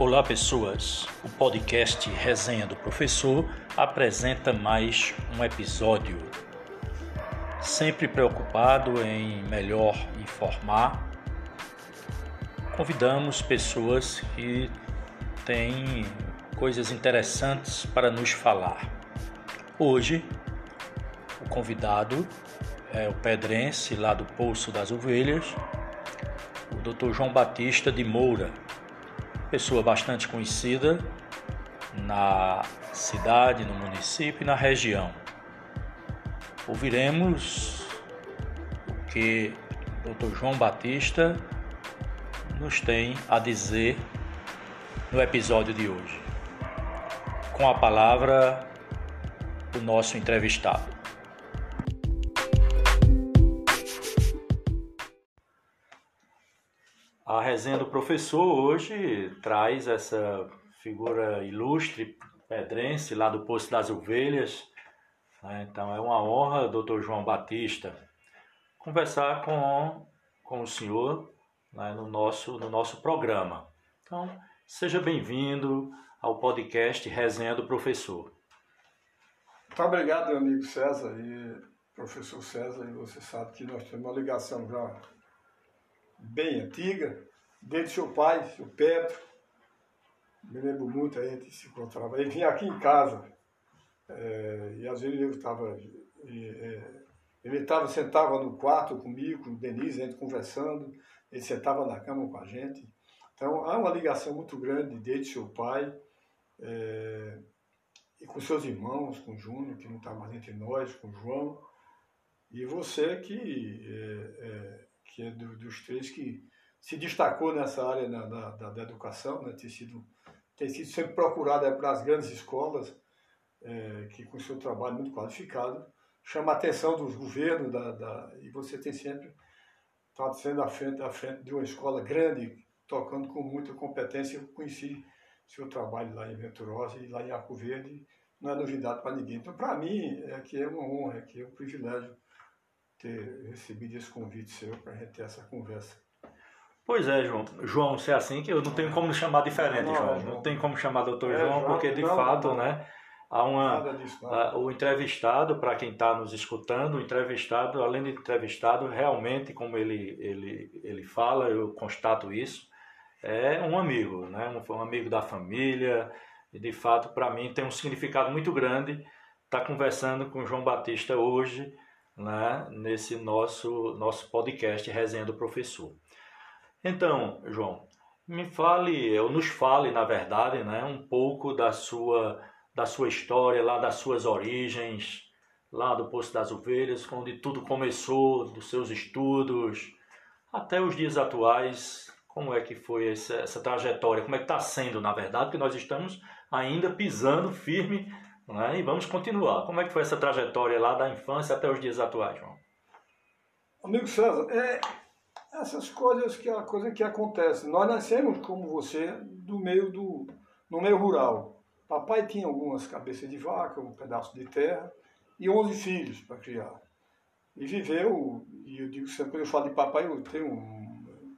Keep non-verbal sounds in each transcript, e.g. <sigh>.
Olá, pessoas. O podcast Resenha do Professor apresenta mais um episódio. Sempre preocupado em melhor informar, convidamos pessoas que têm coisas interessantes para nos falar. Hoje, o convidado é o pedrense lá do Poço das Ovelhas, o Dr. João Batista de Moura pessoa bastante conhecida na cidade, no município e na região. Ouviremos o que o Dr. João Batista nos tem a dizer no episódio de hoje. Com a palavra, o nosso entrevistado. A resenha do professor hoje traz essa figura ilustre, pedrense, lá do Poço das Ovelhas. Né? Então é uma honra, doutor João Batista, conversar com, com o senhor né, no, nosso, no nosso programa. Então, seja bem-vindo ao podcast Resenha do Professor. Muito obrigado, meu amigo César e professor César, e você sabe que nós temos uma ligação já bem antiga, desde seu pai, seu Pedro. Me lembro muito, a gente se encontrava. Ele vinha aqui em casa, é, e às vezes eu estava. É, ele estava, sentava no quarto comigo, com o Denise, a gente conversando, ele sentava na cama com a gente. Então há uma ligação muito grande desde seu pai é, e com seus irmãos, com o Júnior, que não está mais entre nós, com o João, e você que é, que é do, dos três que se destacou nessa área da, da, da educação, né? tem, sido, tem sido sempre procurado para as grandes escolas, é, que com seu trabalho muito qualificado, chama a atenção dos governos da, da, e você tem sempre estado sendo à frente, à frente de uma escola grande, tocando com muita competência. Eu conheci seu trabalho lá em Venturosa e lá em Arco Verde, não é novidade para ninguém. Então, para mim, é que é uma honra, é que é um privilégio ter recebido esse convite seu para a gente ter essa conversa. Pois é, João. João, se é assim que eu não tenho como chamar diferente, não, João. Não, não tem como chamar doutor é, João, porque de não, fato, né? Há uma, disso, a, o entrevistado, para quem está nos escutando, o entrevistado, além de entrevistado, realmente, como ele, ele, ele fala, eu constato isso, é um amigo, né? um, um amigo da família, e de fato, para mim, tem um significado muito grande estar tá conversando com João Batista hoje, né? nesse nosso, nosso podcast Resenha do Professor. Então, João, me fale, ou nos fale, na verdade, né, um pouco da sua, da sua história, lá das suas origens, lá do Poço das Ovelhas, onde tudo começou, dos seus estudos, até os dias atuais, como é que foi essa, essa trajetória, como é que está sendo, na verdade, que nós estamos ainda pisando firme né, e vamos continuar. Como é que foi essa trajetória lá da infância até os dias atuais, João? Amigo César, é, essas coisas que a coisa que acontece. Nós nascemos como você do meio do no meio rural. Papai tinha algumas cabeças de vaca, um pedaço de terra e 11 filhos para criar. E viveu, e eu digo sempre, quando eu falo de papai, eu tenho um,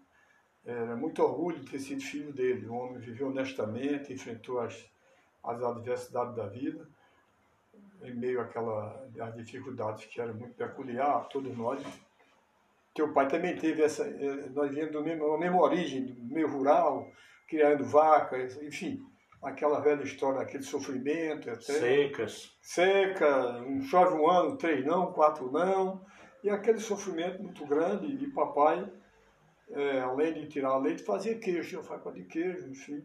é, muito orgulho de ter sido filho dele. O homem viveu honestamente, enfrentou as, as adversidades da vida, em meio àquela, às dificuldades que eram muito peculiar a todos nós, teu pai também teve essa. Eh, nós viemos da mesma, mesma origem, do meio rural, criando vacas, enfim, aquela velha história, aquele sofrimento. Até, Secas. Seca, um chove um ano, três não, quatro não. E aquele sofrimento muito grande. E papai, é, além de tirar leite, fazia queijo, tinha faca de queijo, enfim.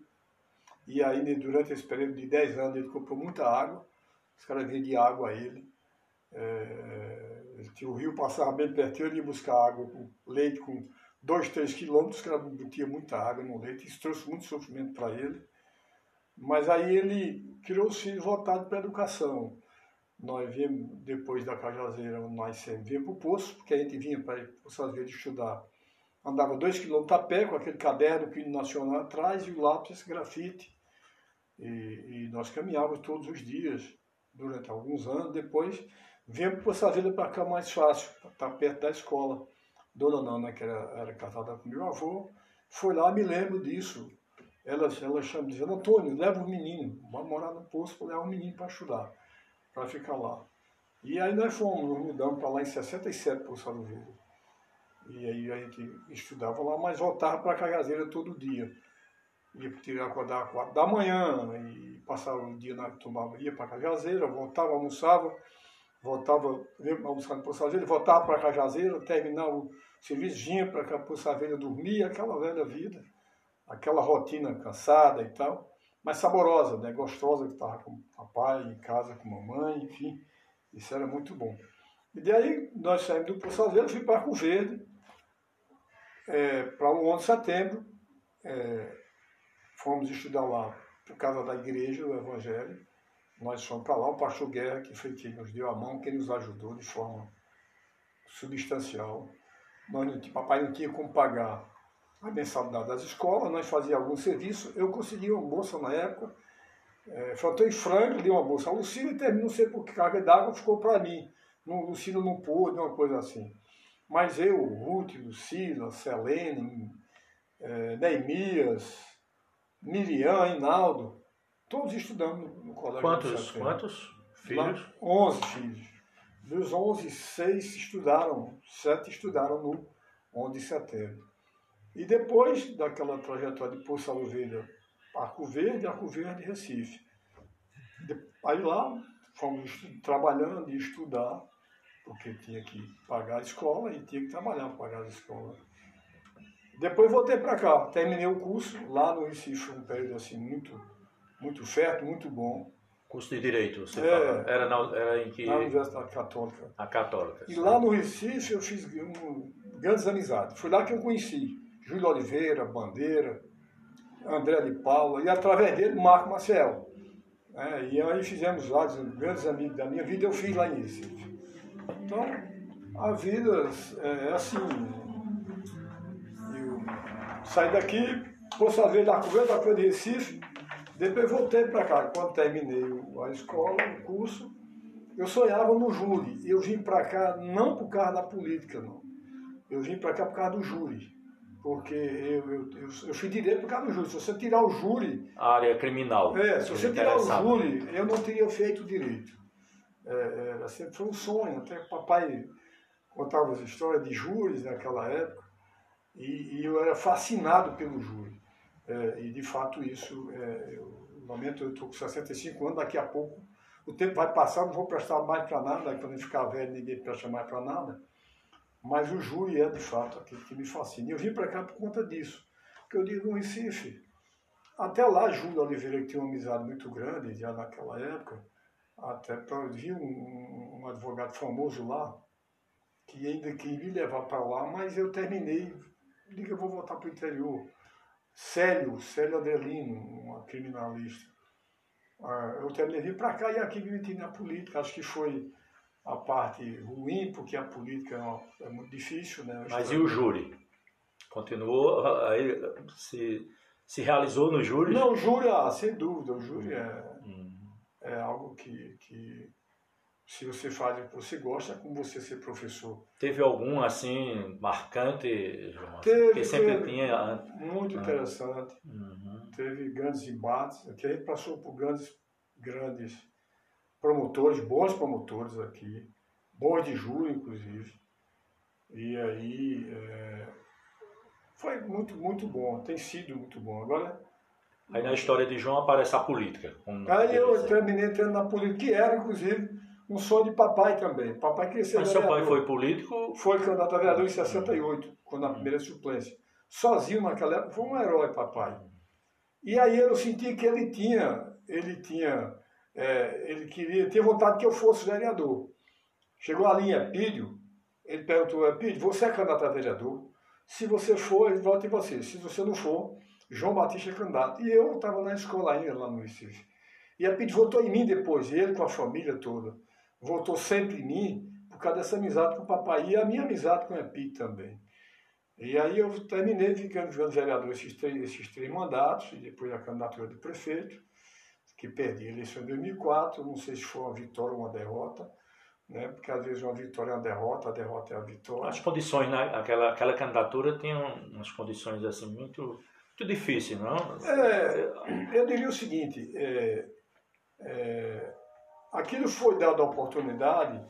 E aí, durante esse período de dez anos, ele comprou muita água. Os caras vendiam água a ele. É, o rio passava bem pertinho, ele ia buscar água leite com 2, 3 quilômetros, que ela tinha muita água no leite, isso trouxe muito sofrimento para ele. Mas aí ele criou os filhos voltados para a educação. Nós viemos, depois da Cajazeira, nós sempre viemos para o Poço, porque a gente vinha para o vezes estudar. Andava dois quilômetros a pé com aquele caderno que nacional atrás e o lápis grafite. E, e nós caminhávamos todos os dias, durante alguns anos. Depois Viemos para essa vida para cá mais fácil, estar perto da escola. Dona Nana, que era, era casada com meu avô, foi lá, me lembro disso. ela, ela chama, dizendo, Antônio, leva o menino, vai morar no posto para levar o menino para estudar, para ficar lá. E aí nós fomos, nos mudamos para lá em 67 para o Salo Verde. E aí a gente estudava lá, mas voltava para a Cagazeira todo dia. Ia tirar acordar às quatro da manhã e passava o dia na tomava, ia para Cajazeira, voltava, almoçava, voltava, almoçando para Saveira, voltava para Cajazeira, terminava o serviço, vinha para a Saveira dormir, aquela velha vida, aquela rotina cansada e tal, mas saborosa, né? gostosa, que estava com o papai, em casa com a mamãe, enfim, isso era muito bom. E daí nós saímos do Poço Azeiro, fui para Arco Verde, é, para o 11 de setembro, é, fomos estudar lá por causa da igreja, do Evangelho. Nós fomos para lá, o pastor Guerra, que foi quem nos deu a mão, quem nos ajudou de forma substancial. Nós não, papai não tinha como pagar a mensalidade das escolas, nós fazíamos algum serviço. Eu consegui uma bolsa na época, é, em frango, dei uma bolsa a Lucília e terminou, não sei por que carga d'água, ficou para mim. No, Lucília não pôde, uma coisa assim. Mas eu, Ruth, Lucila, Selene, é, Neemias, Miriam, Inaldo, todos estudando no, colégio. Quantos, quantos filhos? 11 filhos. Dos 11, seis estudaram, sete estudaram no 11 de setembro. E depois daquela trajetória de Poço Ovelha, Arco Verde, Arco Verde, Recife. Aí lá fomos trabalhando e estudar, porque tinha que pagar a escola e tinha que trabalhar para pagar a escola. Depois voltei para cá, terminei o curso lá no Recife, um período assim muito, muito fértil, muito bom. Curso de Direito, você é, fala. Era, na, era em que... Na Universidade Católica. A Católica. E sim. lá no Recife eu fiz um, grandes amizades. Foi lá que eu conheci Júlio Oliveira, Bandeira, André de Paula e através dele Marco Maciel. É, e aí fizemos lá, grandes amigos da minha vida, eu fiz lá em Recife. Então, a vida é, é assim, Saí daqui, Poço Azevedo da Coveira, da de Recife, depois voltei para cá. Quando terminei a escola, o curso, eu sonhava no júri. Eu vim para cá não por causa da política, não. Eu vim para cá por causa do júri. Porque eu, eu, eu, eu fiz direito por causa do júri. Se você tirar o júri. A área criminal. É, se você tirar o júri, eu não teria feito direito. É, é, sempre foi um sonho. Até o papai contava as histórias de júris naquela época. E, e eu era fascinado pelo júri. É, e de fato isso, é, eu, no momento eu estou com 65 anos, daqui a pouco o tempo vai passar, não vou prestar mais para nada, quando eu ficar velho ninguém presta mais para nada. Mas o júri é de fato aquilo que me fascina. E eu vim para cá por conta disso. Porque eu digo no Recife, até lá Júlio Oliveira, que tinha uma amizade muito grande já naquela época, até para vi um, um advogado famoso lá, que ainda queria me levar para lá, mas eu terminei digo, eu vou voltar para o interior. Célio, Célio Adelino, uma criminalista. Ah, eu terminei vir para cá e aqui me meti na política. Acho que foi a parte ruim, porque a política é, uma, é muito difícil. Né? Mas e o júri? Continuou, aí se, se realizou no júri? Não, o júri, ah, sem dúvida, o júri é, hum. é algo que, que se você faz o que você gosta, é como você ser professor. Teve algum assim marcante, João? Teve, Porque sempre teve, tinha. Muito ah. interessante. Uhum. Teve grandes embates. Aqui a gente passou por grandes, grandes promotores, bons promotores aqui, bons de júri, inclusive. E aí é, foi muito, muito bom, tem sido muito bom. Agora. Aí na história de João aparece a política. Aí eu terminei entrando na política, que era, inclusive, um sonho de papai também. Papai queria ser Mas vereador. seu pai foi político? Foi candidato a vereador em 68, quando a primeira suplência. Sozinho naquela época, foi um herói, papai. E aí eu senti que ele tinha, ele tinha, é, ele queria, tinha vontade que eu fosse vereador. Chegou a linha Pídio, ele perguntou, Pídio, você é candidato a vereador? Se você for, ele vota em você. Se você não for, João Batista é candidato. E eu estava na escola ainda, lá no Recife. E a Pídio votou em mim depois, ele com a família toda voltou sempre em mim por causa dessa amizade com o papai e a minha amizade com o Epi também. E aí eu terminei ficando jogando vereador esses três, esses três mandatos, e depois a candidatura de prefeito, que perdi a eleição em 2004, não sei se foi uma vitória ou uma derrota, né? porque às vezes uma vitória é uma derrota, a derrota é a vitória. As condições, né? aquela, aquela candidatura tinha umas condições assim muito muito difícil, não? É, eu diria o seguinte, é, é, aquilo foi dado a oportunidade,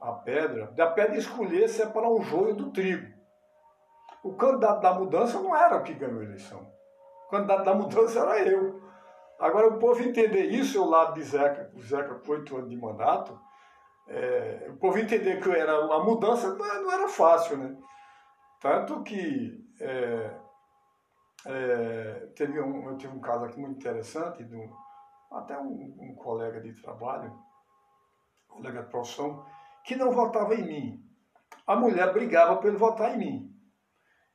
a pedra, da pedra escolher separar o joio do trigo. O candidato da mudança não era o que ganhou a eleição. O candidato da mudança era eu. Agora, o povo entender isso, ao lado de Zeca, o Zeca com oito anos de mandato, é, o povo entender que era a mudança não era fácil, né? Tanto que é, é, teve um, eu tive um caso aqui muito interessante, de um, até um, um colega de trabalho, colega de profissão, que não votava em mim. A mulher brigava para ele votar em mim.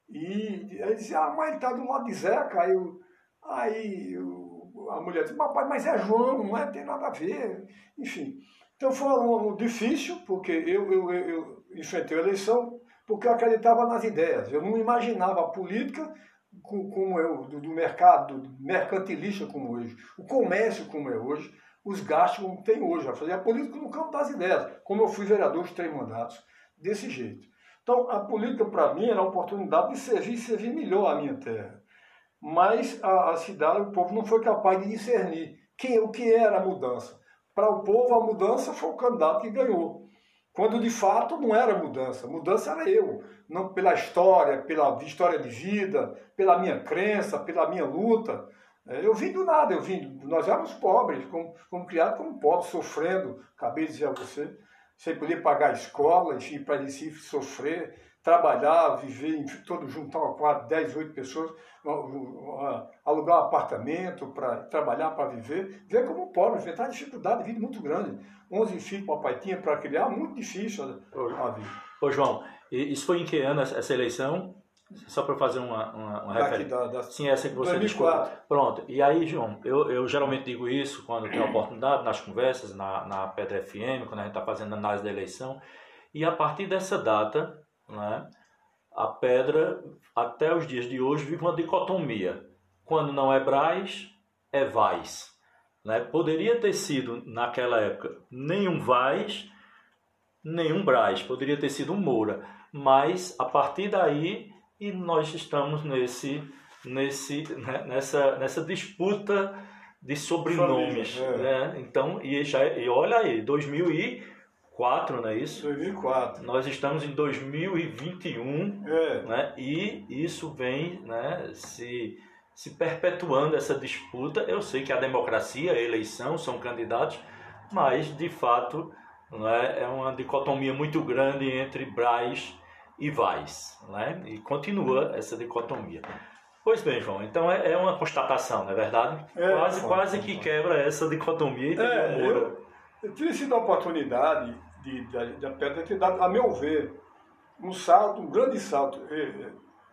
E ele dizia, ah, mas ele está do lado de Zeca. Eu, aí eu, a mulher disse, papai, mas é João, não é, tem nada a ver. Enfim. Então foi um, um difícil, porque eu, eu, eu, enfrentei a eleição porque eu acreditava nas ideias. Eu não imaginava a política como eu, do mercado, do mercantilista como hoje, o comércio como é hoje, os gastos como tem hoje. Eu fazia a política no campo das ideias, como eu fui vereador de três mandatos, desse jeito. Então, a política para mim era a oportunidade de servir servir melhor a minha terra. Mas a, a cidade, o povo não foi capaz de discernir quem, o que era a mudança. Para o povo, a mudança foi o candidato que ganhou. Quando de fato não era mudança, mudança era eu, não pela história, pela história de vida, pela minha crença, pela minha luta. É, eu vim do nada, eu vim, nós éramos pobres, como, como criados como pobres, sofrendo, acabei de dizer a você, sem poder pagar a escola, enfim, para Recife sofrer, trabalhar, viver, enfim, todo juntar uma quatro, dez, oito pessoas, alugar um apartamento para trabalhar, para viver, ver como pobre, enfrentar uma dificuldade de vida muito grande. 11 filhos papai tinha para criar, muito difícil a vida. Ô João, isso foi em que ano essa eleição? Só para fazer uma, uma, uma referência. Da, Sim, essa que você 2004. Discutiu. Pronto. E aí, João, eu, eu geralmente digo isso quando tenho a oportunidade, nas conversas, na, na Pedra FM, quando a gente está fazendo análise da eleição. E a partir dessa data, né, a Pedra, até os dias de hoje, vive uma dicotomia. Quando não é Braz, é Vaz. Né? Poderia ter sido, naquela época, nenhum Vaz, nenhum Braz, poderia ter sido um Moura. Mas, a partir daí, e nós estamos nesse, nesse, né? nessa, nessa disputa de sobrenomes. Família, é. né? Então, e, já, e olha aí, 2004, não é isso? 2004. Nós estamos em 2021, é. né? e isso vem né, se se perpetuando essa disputa. Eu sei que a democracia, a eleição são candidatos, mas de fato é, é uma dicotomia muito grande entre Braz e Vaz, né? e continua essa dicotomia. Pois bem, João, então é, é uma constatação, não é verdade? É, quase, é, quase que quebra essa dicotomia e é, eu, eu tive sido a oportunidade de, de, de, de ter dado, a meu ver, um salto, um grande salto.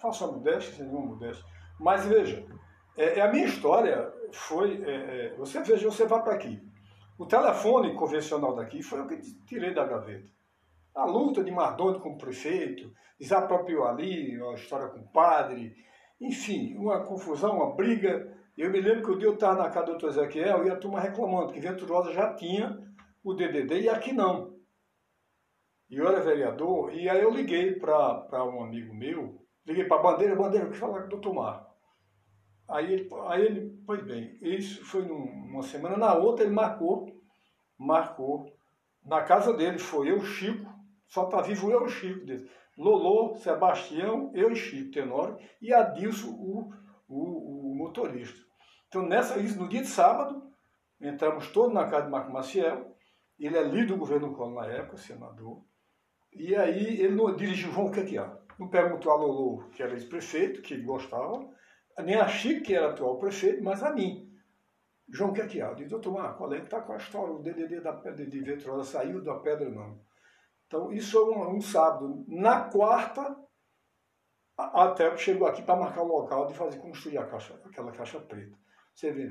Faço a modéstia, sem nenhuma modéstia mas veja, é, é, a minha história foi. É, é você veja, você vai para aqui. O telefone convencional daqui foi o que tirei da gaveta. A luta de Mardoni com o prefeito, desapropriou ali, uma história com o padre, enfim, uma confusão, uma briga. Eu me lembro que o dia eu estava na casa do doutor Ezequiel e a turma reclamando que Venturosa já tinha o DDD e aqui não. E eu era vereador, e aí eu liguei para um amigo meu, liguei para a Bandeira, Bandeira, eu quis falar com o doutor Marco. Aí ele, aí ele, pois bem, isso foi numa semana, na outra ele marcou, marcou, na casa dele foi eu, Chico, só tá vivo eu e Chico dele. Lolô, Sebastião, eu e Chico, Tenório, e Adilson, o, o, o motorista. Então, nessa, isso, no dia de sábado, entramos todos na casa de Marco Maciel, ele é líder do governo Collor na época, senador, e aí ele não dirigiu, João, o que é há? Não perguntou a Lolô, que era ex-prefeito, que gostava, nem a Chico, que era atual prefeito, mas a mim. João Quequial, diz, doutor Marco, é que está com a história? O DDD da pedra de Vetrosa saiu da pedra, não. Então, isso é um, um sábado. Na quarta, a, a chegou aqui para marcar o local de fazer construir a caixa, aquela caixa preta. Você vê,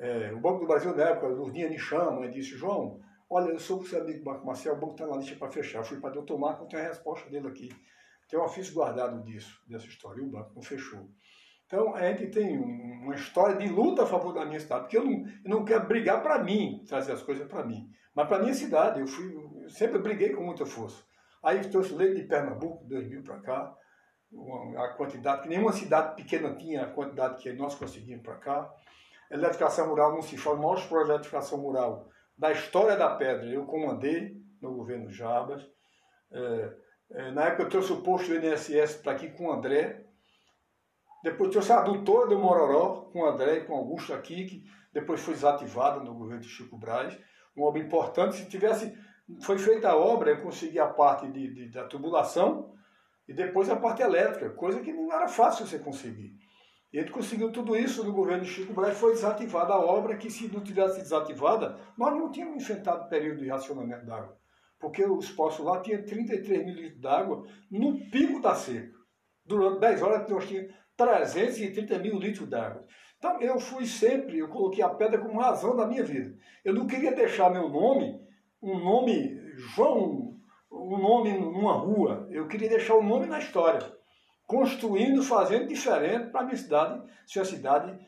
é, o Banco do Brasil, na época, Lourdinha me chama e disse, João, olha, eu sou o seu amigo Marco Marcel, o banco está na lista para fechar. Eu fui para doutor Marco, eu tenho a resposta dele aqui. Tem um ofício guardado disso, dessa história, e o banco não fechou. Então, a gente tem uma história de luta a favor da minha cidade, porque eu não, eu não quero brigar para mim, trazer as coisas para mim, mas para minha cidade. Eu, fui, eu sempre briguei com muita força. Aí trouxe leite de Pernambuco, 2000 para cá, a quantidade, que nenhuma cidade pequena tinha a quantidade que nós conseguimos para cá. Eletrificação rural não se fala, o maior projeto de eletrificação rural da história da pedra, eu comandei no governo Jarbas. É, é, na época eu trouxe o posto do INSS para aqui com o André. Depois trouxe a adutora do Mororó com o André e com o Augusto aqui, que depois foi desativada no governo de Chico Braz. Uma obra importante. Se tivesse, foi feita a obra, eu consegui a parte de, de da tubulação e depois a parte elétrica, coisa que não era fácil você conseguir. E ele conseguiu tudo isso no governo de Chico Braz, foi desativada a obra, que se não tivesse desativada, nós não tínhamos enfrentado período de racionamento d'água. Porque os poços lá tinham 33 mil litros d'água no pico da seca. Durante 10 horas nós tínhamos 330 mil litros d'água. Então eu fui sempre, eu coloquei a pedra como razão da minha vida. Eu não queria deixar meu nome, um nome João, um nome numa rua. Eu queria deixar o um nome na história construindo, fazendo diferente para a minha cidade ser uma cidade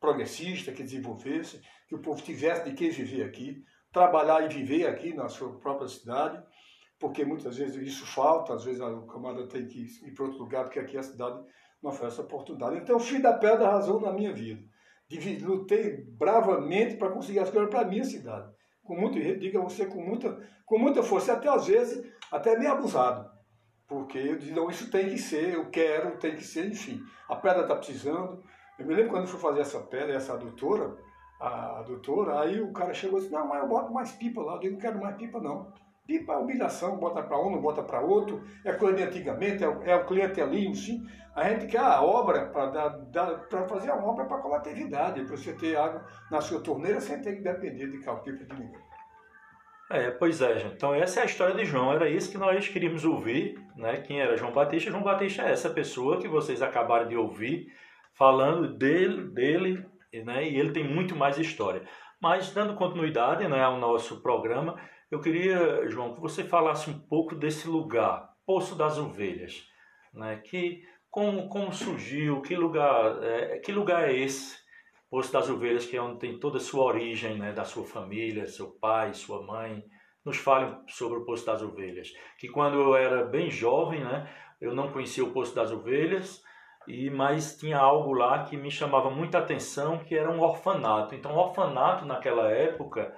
progressista, que desenvolvesse, que o povo tivesse de que viver aqui, trabalhar e viver aqui na sua própria cidade, porque muitas vezes isso falta, às vezes o camarada tem que ir para outro lugar, porque aqui a cidade não oferece oportunidade. Então, eu fui da pedra a razão na minha vida. Lutei bravamente para conseguir as coisas para a minha cidade. Com muito, diga você, com muita, com muita força, até às vezes, até meio abusado. Porque eu disse, não, isso tem que ser, eu quero, tem que ser, enfim. A pedra está precisando. Eu me lembro quando eu fui fazer essa pedra, essa adutora, a adutora, aí o cara chegou e disse, não, mas eu boto mais pipa lá. Eu digo, não quero mais pipa não. Pipa é humilhação, bota para um, não bota para outro, é coisa de antigamente, é, é o cliente ali, sim. A gente quer a obra para fazer a obra para coletividade, para você ter água na sua torneira sem ter que depender de pipa de ninguém. É, pois é, gente. Então essa é a história de João, era isso que nós queríamos ouvir, né? Quem era João Batista? João Batista é essa pessoa que vocês acabaram de ouvir falando dele, dele, né? E ele tem muito mais história. Mas dando continuidade, né, ao nosso programa, eu queria, João, que você falasse um pouco desse lugar, Poço das Ovelhas, né? Que como, como surgiu, que lugar, é, que lugar é esse? Poço das Ovelhas, que é onde tem toda a sua origem, né, da sua família, seu pai, sua mãe. Nos fale sobre o Poço das Ovelhas. Que quando eu era bem jovem, né, eu não conhecia o Poço das Ovelhas, e mas tinha algo lá que me chamava muita atenção, que era um orfanato. Então, orfanato naquela época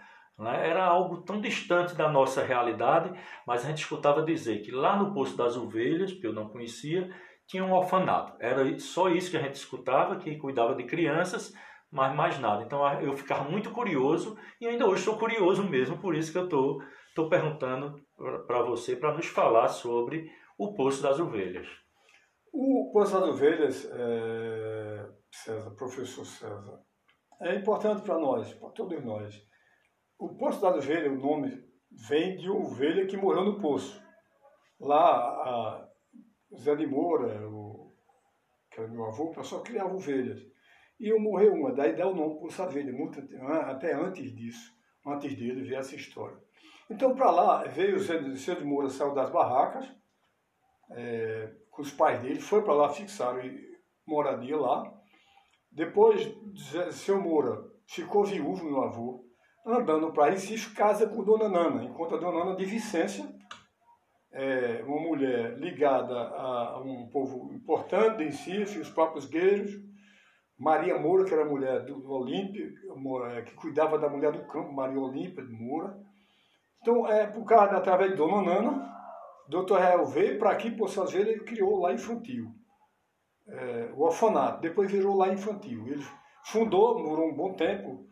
era algo tão distante da nossa realidade, mas a gente escutava dizer que lá no Poço das Ovelhas, que eu não conhecia, tinha um orfanato. Era só isso que a gente escutava, que cuidava de crianças mas mais nada. Então eu ficava muito curioso e ainda hoje sou curioso mesmo, por isso que eu estou tô, tô perguntando para você para nos falar sobre o Poço das Ovelhas. O Poço das Ovelhas, é, César, professor César, é importante para nós, para todos nós. O Poço das Ovelhas, o nome vem de ovelha que morreu no poço. Lá, a Zé de Moura, o, que era meu avô, o pessoal criava ovelhas. E eu morreu uma, daí dá o nome por Savelha, muito, até antes disso, antes dele ver essa história. Então, para lá, veio o Zé de Moura, saiu das barracas, é, com os pais dele, foi para lá, fixaram moradia lá. Depois, seu Moura ficou viúvo, meu avô, andando para Recife, casa com Dona Nana, enquanto a Dona Nana de Vicência, é, uma mulher ligada a um povo importante de Recife, os próprios guerreiros, Maria Moura, que era mulher do Olímpio, é, que cuidava da mulher do campo, Maria Olímpia de Moura. Então, é, por causa, através de Dona Nana, Dr. Real veio para aqui, por suas ele criou lá infantil, é, o orfanato, depois virou lá infantil. Ele fundou, morou um bom tempo,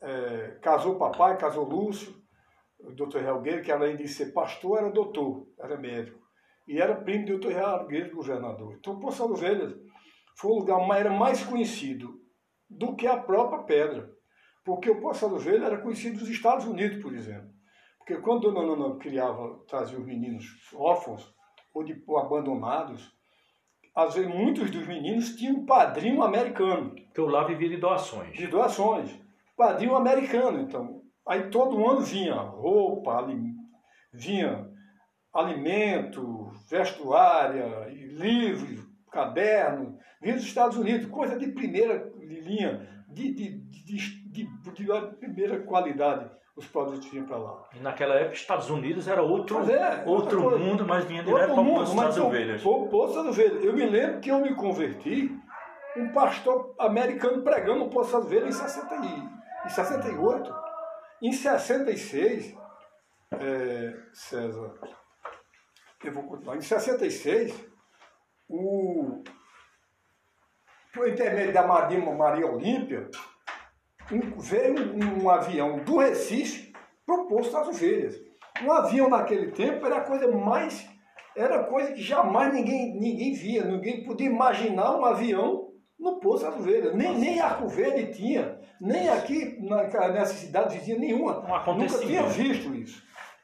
é, casou papai, casou Lúcio, o Dr. Realgueiro, que além de ser pastor, era doutor, era médico. E era primo do Dr. Realgueiro, governador. Então, Poço das Ovelhas foi o lugar era mais conhecido do que a própria pedra. Porque o Poço Velho era conhecido nos Estados Unidos, por exemplo. Porque quando Dona Nana criava, trazia os meninos órfãos ou, de, ou abandonados, às vezes muitos dos meninos tinham um padrinho americano. Que eu lá vivia de doações. De doações. Padrinho americano, então. Aí todo ano vinha roupa, ali, vinha alimento, vestuária, livros, caderno, vinha dos Estados Unidos, coisa de primeira linha, de, de, de, de, primeira qualidade. os produtos vinham para lá. E naquela época, Estados Unidos era outro, é, outro mundo, mas vinha direto para o Poço das Ovelhas. Poço das Ovelhas. Eu me lembro que eu me converti, um pastor americano pregando o Poço das Ovelhas em, 60 e, em 68. Em 66, é, César, eu vou continuar. Em 66, o, por intermédio da Maria, Maria Olímpia, um, veio um, um, avião do Recife para o Poço das Ovelhas. Um avião naquele tempo era a coisa mais. Era coisa que jamais ninguém, ninguém via, ninguém podia imaginar um avião no Poço das Ovelhas. Nem, nem Arco Verde tinha, nem aqui na, nessa cidade vizinha nenhuma. Um Nunca tinha visto isso.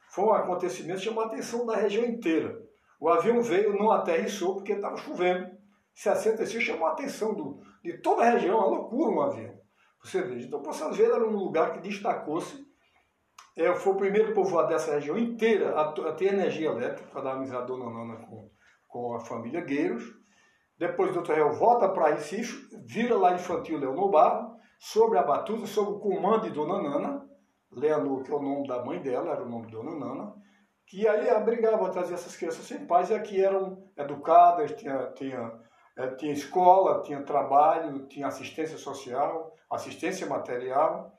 Foi um acontecimento que chamou a atenção da região inteira. O avião veio, não aterrissou porque estava chovendo. 66 chamou a atenção do, de toda a região, uma loucura um avião. Você veja. Então, Poços Velhos era um lugar que destacou-se. É, foi o primeiro povoado dessa região inteira a, a ter energia elétrica, para dar amizade Dona Nana com, com a família Gueiros. Depois doutor Real volta para Recife, vira lá infantil Leonor Barro, sobre a batuta, sob o comando de Dona Nana, Leonor, que é o nome da mãe dela, era o nome de Dona Nana, que aí abrigava, trazia essas crianças sem pais e aqui eram educadas, tinha, tinha, é, tinha escola, tinha trabalho, tinha assistência social, assistência material.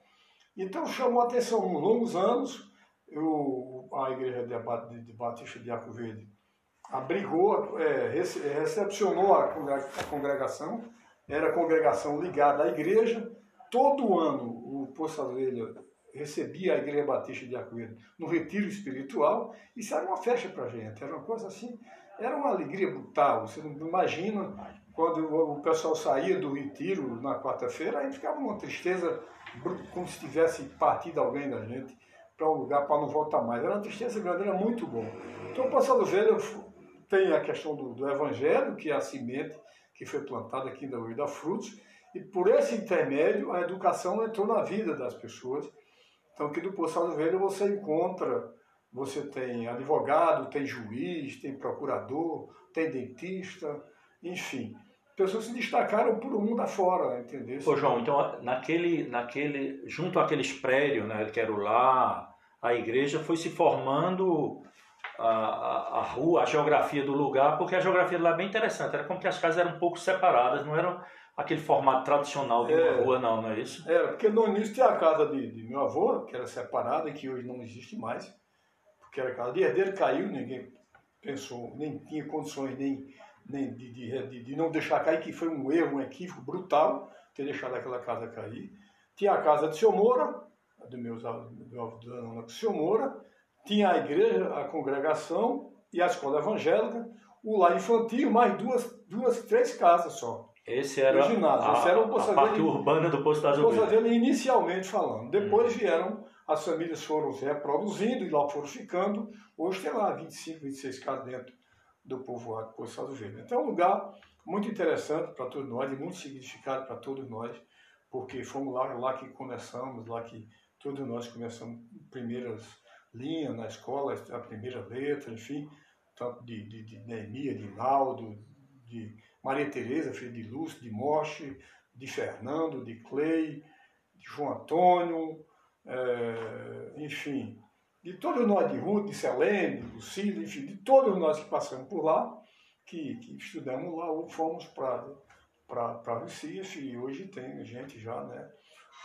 Então chamou a atenção, nos longos anos, eu, a igreja de Batista de Arco Verde abrigou, é, recepcionou a congregação, era congregação ligada à igreja, todo ano o Poço Avelha recebia a Igreja Batista de Arco-Verde no retiro espiritual, isso era uma festa para a gente, era uma coisa assim, era uma alegria brutal. Você não imagina quando o pessoal saía do retiro na quarta-feira, aí ficava uma tristeza, como se tivesse partido alguém da gente para um lugar para não voltar mais. Era uma tristeza grande, era muito bom. Então, o Passado Velho tem a questão do, do Evangelho, que é a semente que foi plantada aqui ainda hoje dá frutos, e por esse intermédio a educação entrou na vida das pessoas então, aqui do Poçado Velho você encontra, você tem advogado, tem juiz, tem procurador, tem dentista, enfim. Pessoas se destacaram por o mundo afora, entendeu? Ô João, então naquele, naquele, junto àqueles prédios, né, que era lar, a igreja foi se formando a, a, rua, a geografia do lugar, porque a geografia lá é bem interessante. Era como que as casas eram um pouco separadas, não eram aquele formato tradicional de uma é, rua, não, não é isso? Era, porque no início tinha a casa de, de meu avô, que era separada e que hoje não existe mais, porque era casa de herdeiro, caiu, ninguém pensou, nem tinha condições nem, nem de, de, de, não deixar cair, que foi um erro, um equívoco brutal ter deixado aquela casa cair. Tinha a casa de seu Moura, do meu avô do seu Moura, tinha a igreja, a congregação e a escola evangélica, o lar infantil, mais duas, duas, três casas só. Esse era, ginásio. A, Esse era o a parte urbana do Poço das Ovelhas. Poço inicialmente falando. Depois hum. vieram, as famílias foram se reproduzindo e lá foram ficando. Hoje tem lá 25, 26 casas dentro do povoado do Poço das Ovelhas. Então é um lugar muito interessante para todos nós e muito significado para todos nós, porque fomos lá, lá que começamos, lá que todos nós começamos primeiras linhas na escola, a primeira letra, enfim, tanto de, de, de Neemia, de Naldo, de Maria Tereza, filha de Lúcio, de Moche, de Fernando, de Clay, de João Antônio, é, enfim, de todos nós, de Ruth, de Selene, de Lucília, enfim, de todos nós que passamos por lá, que, que estudamos lá, ou fomos para Recife, e hoje tem gente já, né?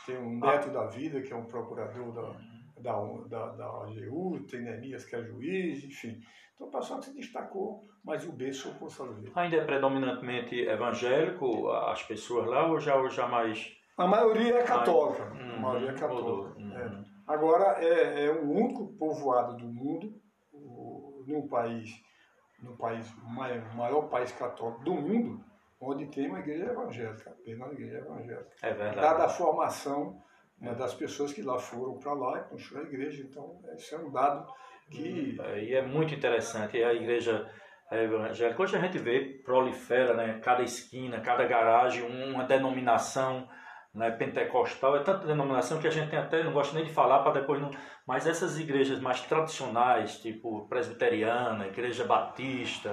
Tem um neto da vida, que é um procurador da, da, da, da AGU, tem Neemias, que é juiz, enfim. Então o pessoal se destacou, mas o berço foi Salveiro. Ainda é predominantemente evangélico as pessoas lá ou já, ou já mais. A maioria é católica. A maioria é católica. Uhum. É. Agora é, é o único povoado do mundo, o, num país, no país, maior, maior país católico do mundo, onde tem uma igreja evangélica, apenas uma igreja evangélica. É verdade. Dada a formação né, das pessoas que lá foram para lá e construíram a igreja. Então, isso é um dado que. E é muito interessante. A igreja evangélica, hoje a gente vê, prolifera, né? Cada esquina, cada garagem, uma denominação né, pentecostal. É tanta denominação que a gente tem até, não gosta nem de falar para depois não. Mas essas igrejas mais tradicionais, tipo presbiteriana, igreja batista,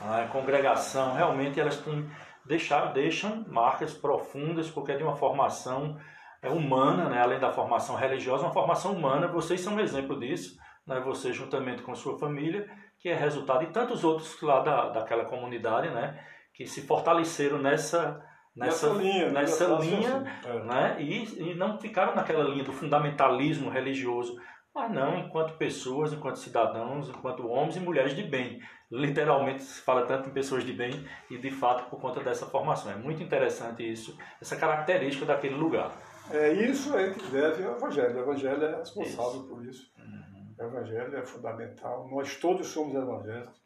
né, congregação, realmente elas têm, deixar, deixam marcas profundas porque é de uma formação é humana, né? além da formação religiosa, uma formação humana. Vocês são um exemplo disso, né? você juntamente com sua família, que é resultado de tantos outros lá da, daquela comunidade, né? que se fortaleceram nessa nessa, nessa linha, nessa linha assim, né? E, e não ficaram naquela linha do fundamentalismo religioso, mas não enquanto pessoas, enquanto cidadãos, enquanto homens e mulheres de bem. Literalmente se fala tanto em pessoas de bem e de fato por conta dessa formação. É muito interessante isso, essa característica daquele lugar. É isso aí que deve ao Evangelho. O Evangelho é responsável isso. por isso. Uhum. O Evangelho é fundamental. Nós todos somos evangélicos.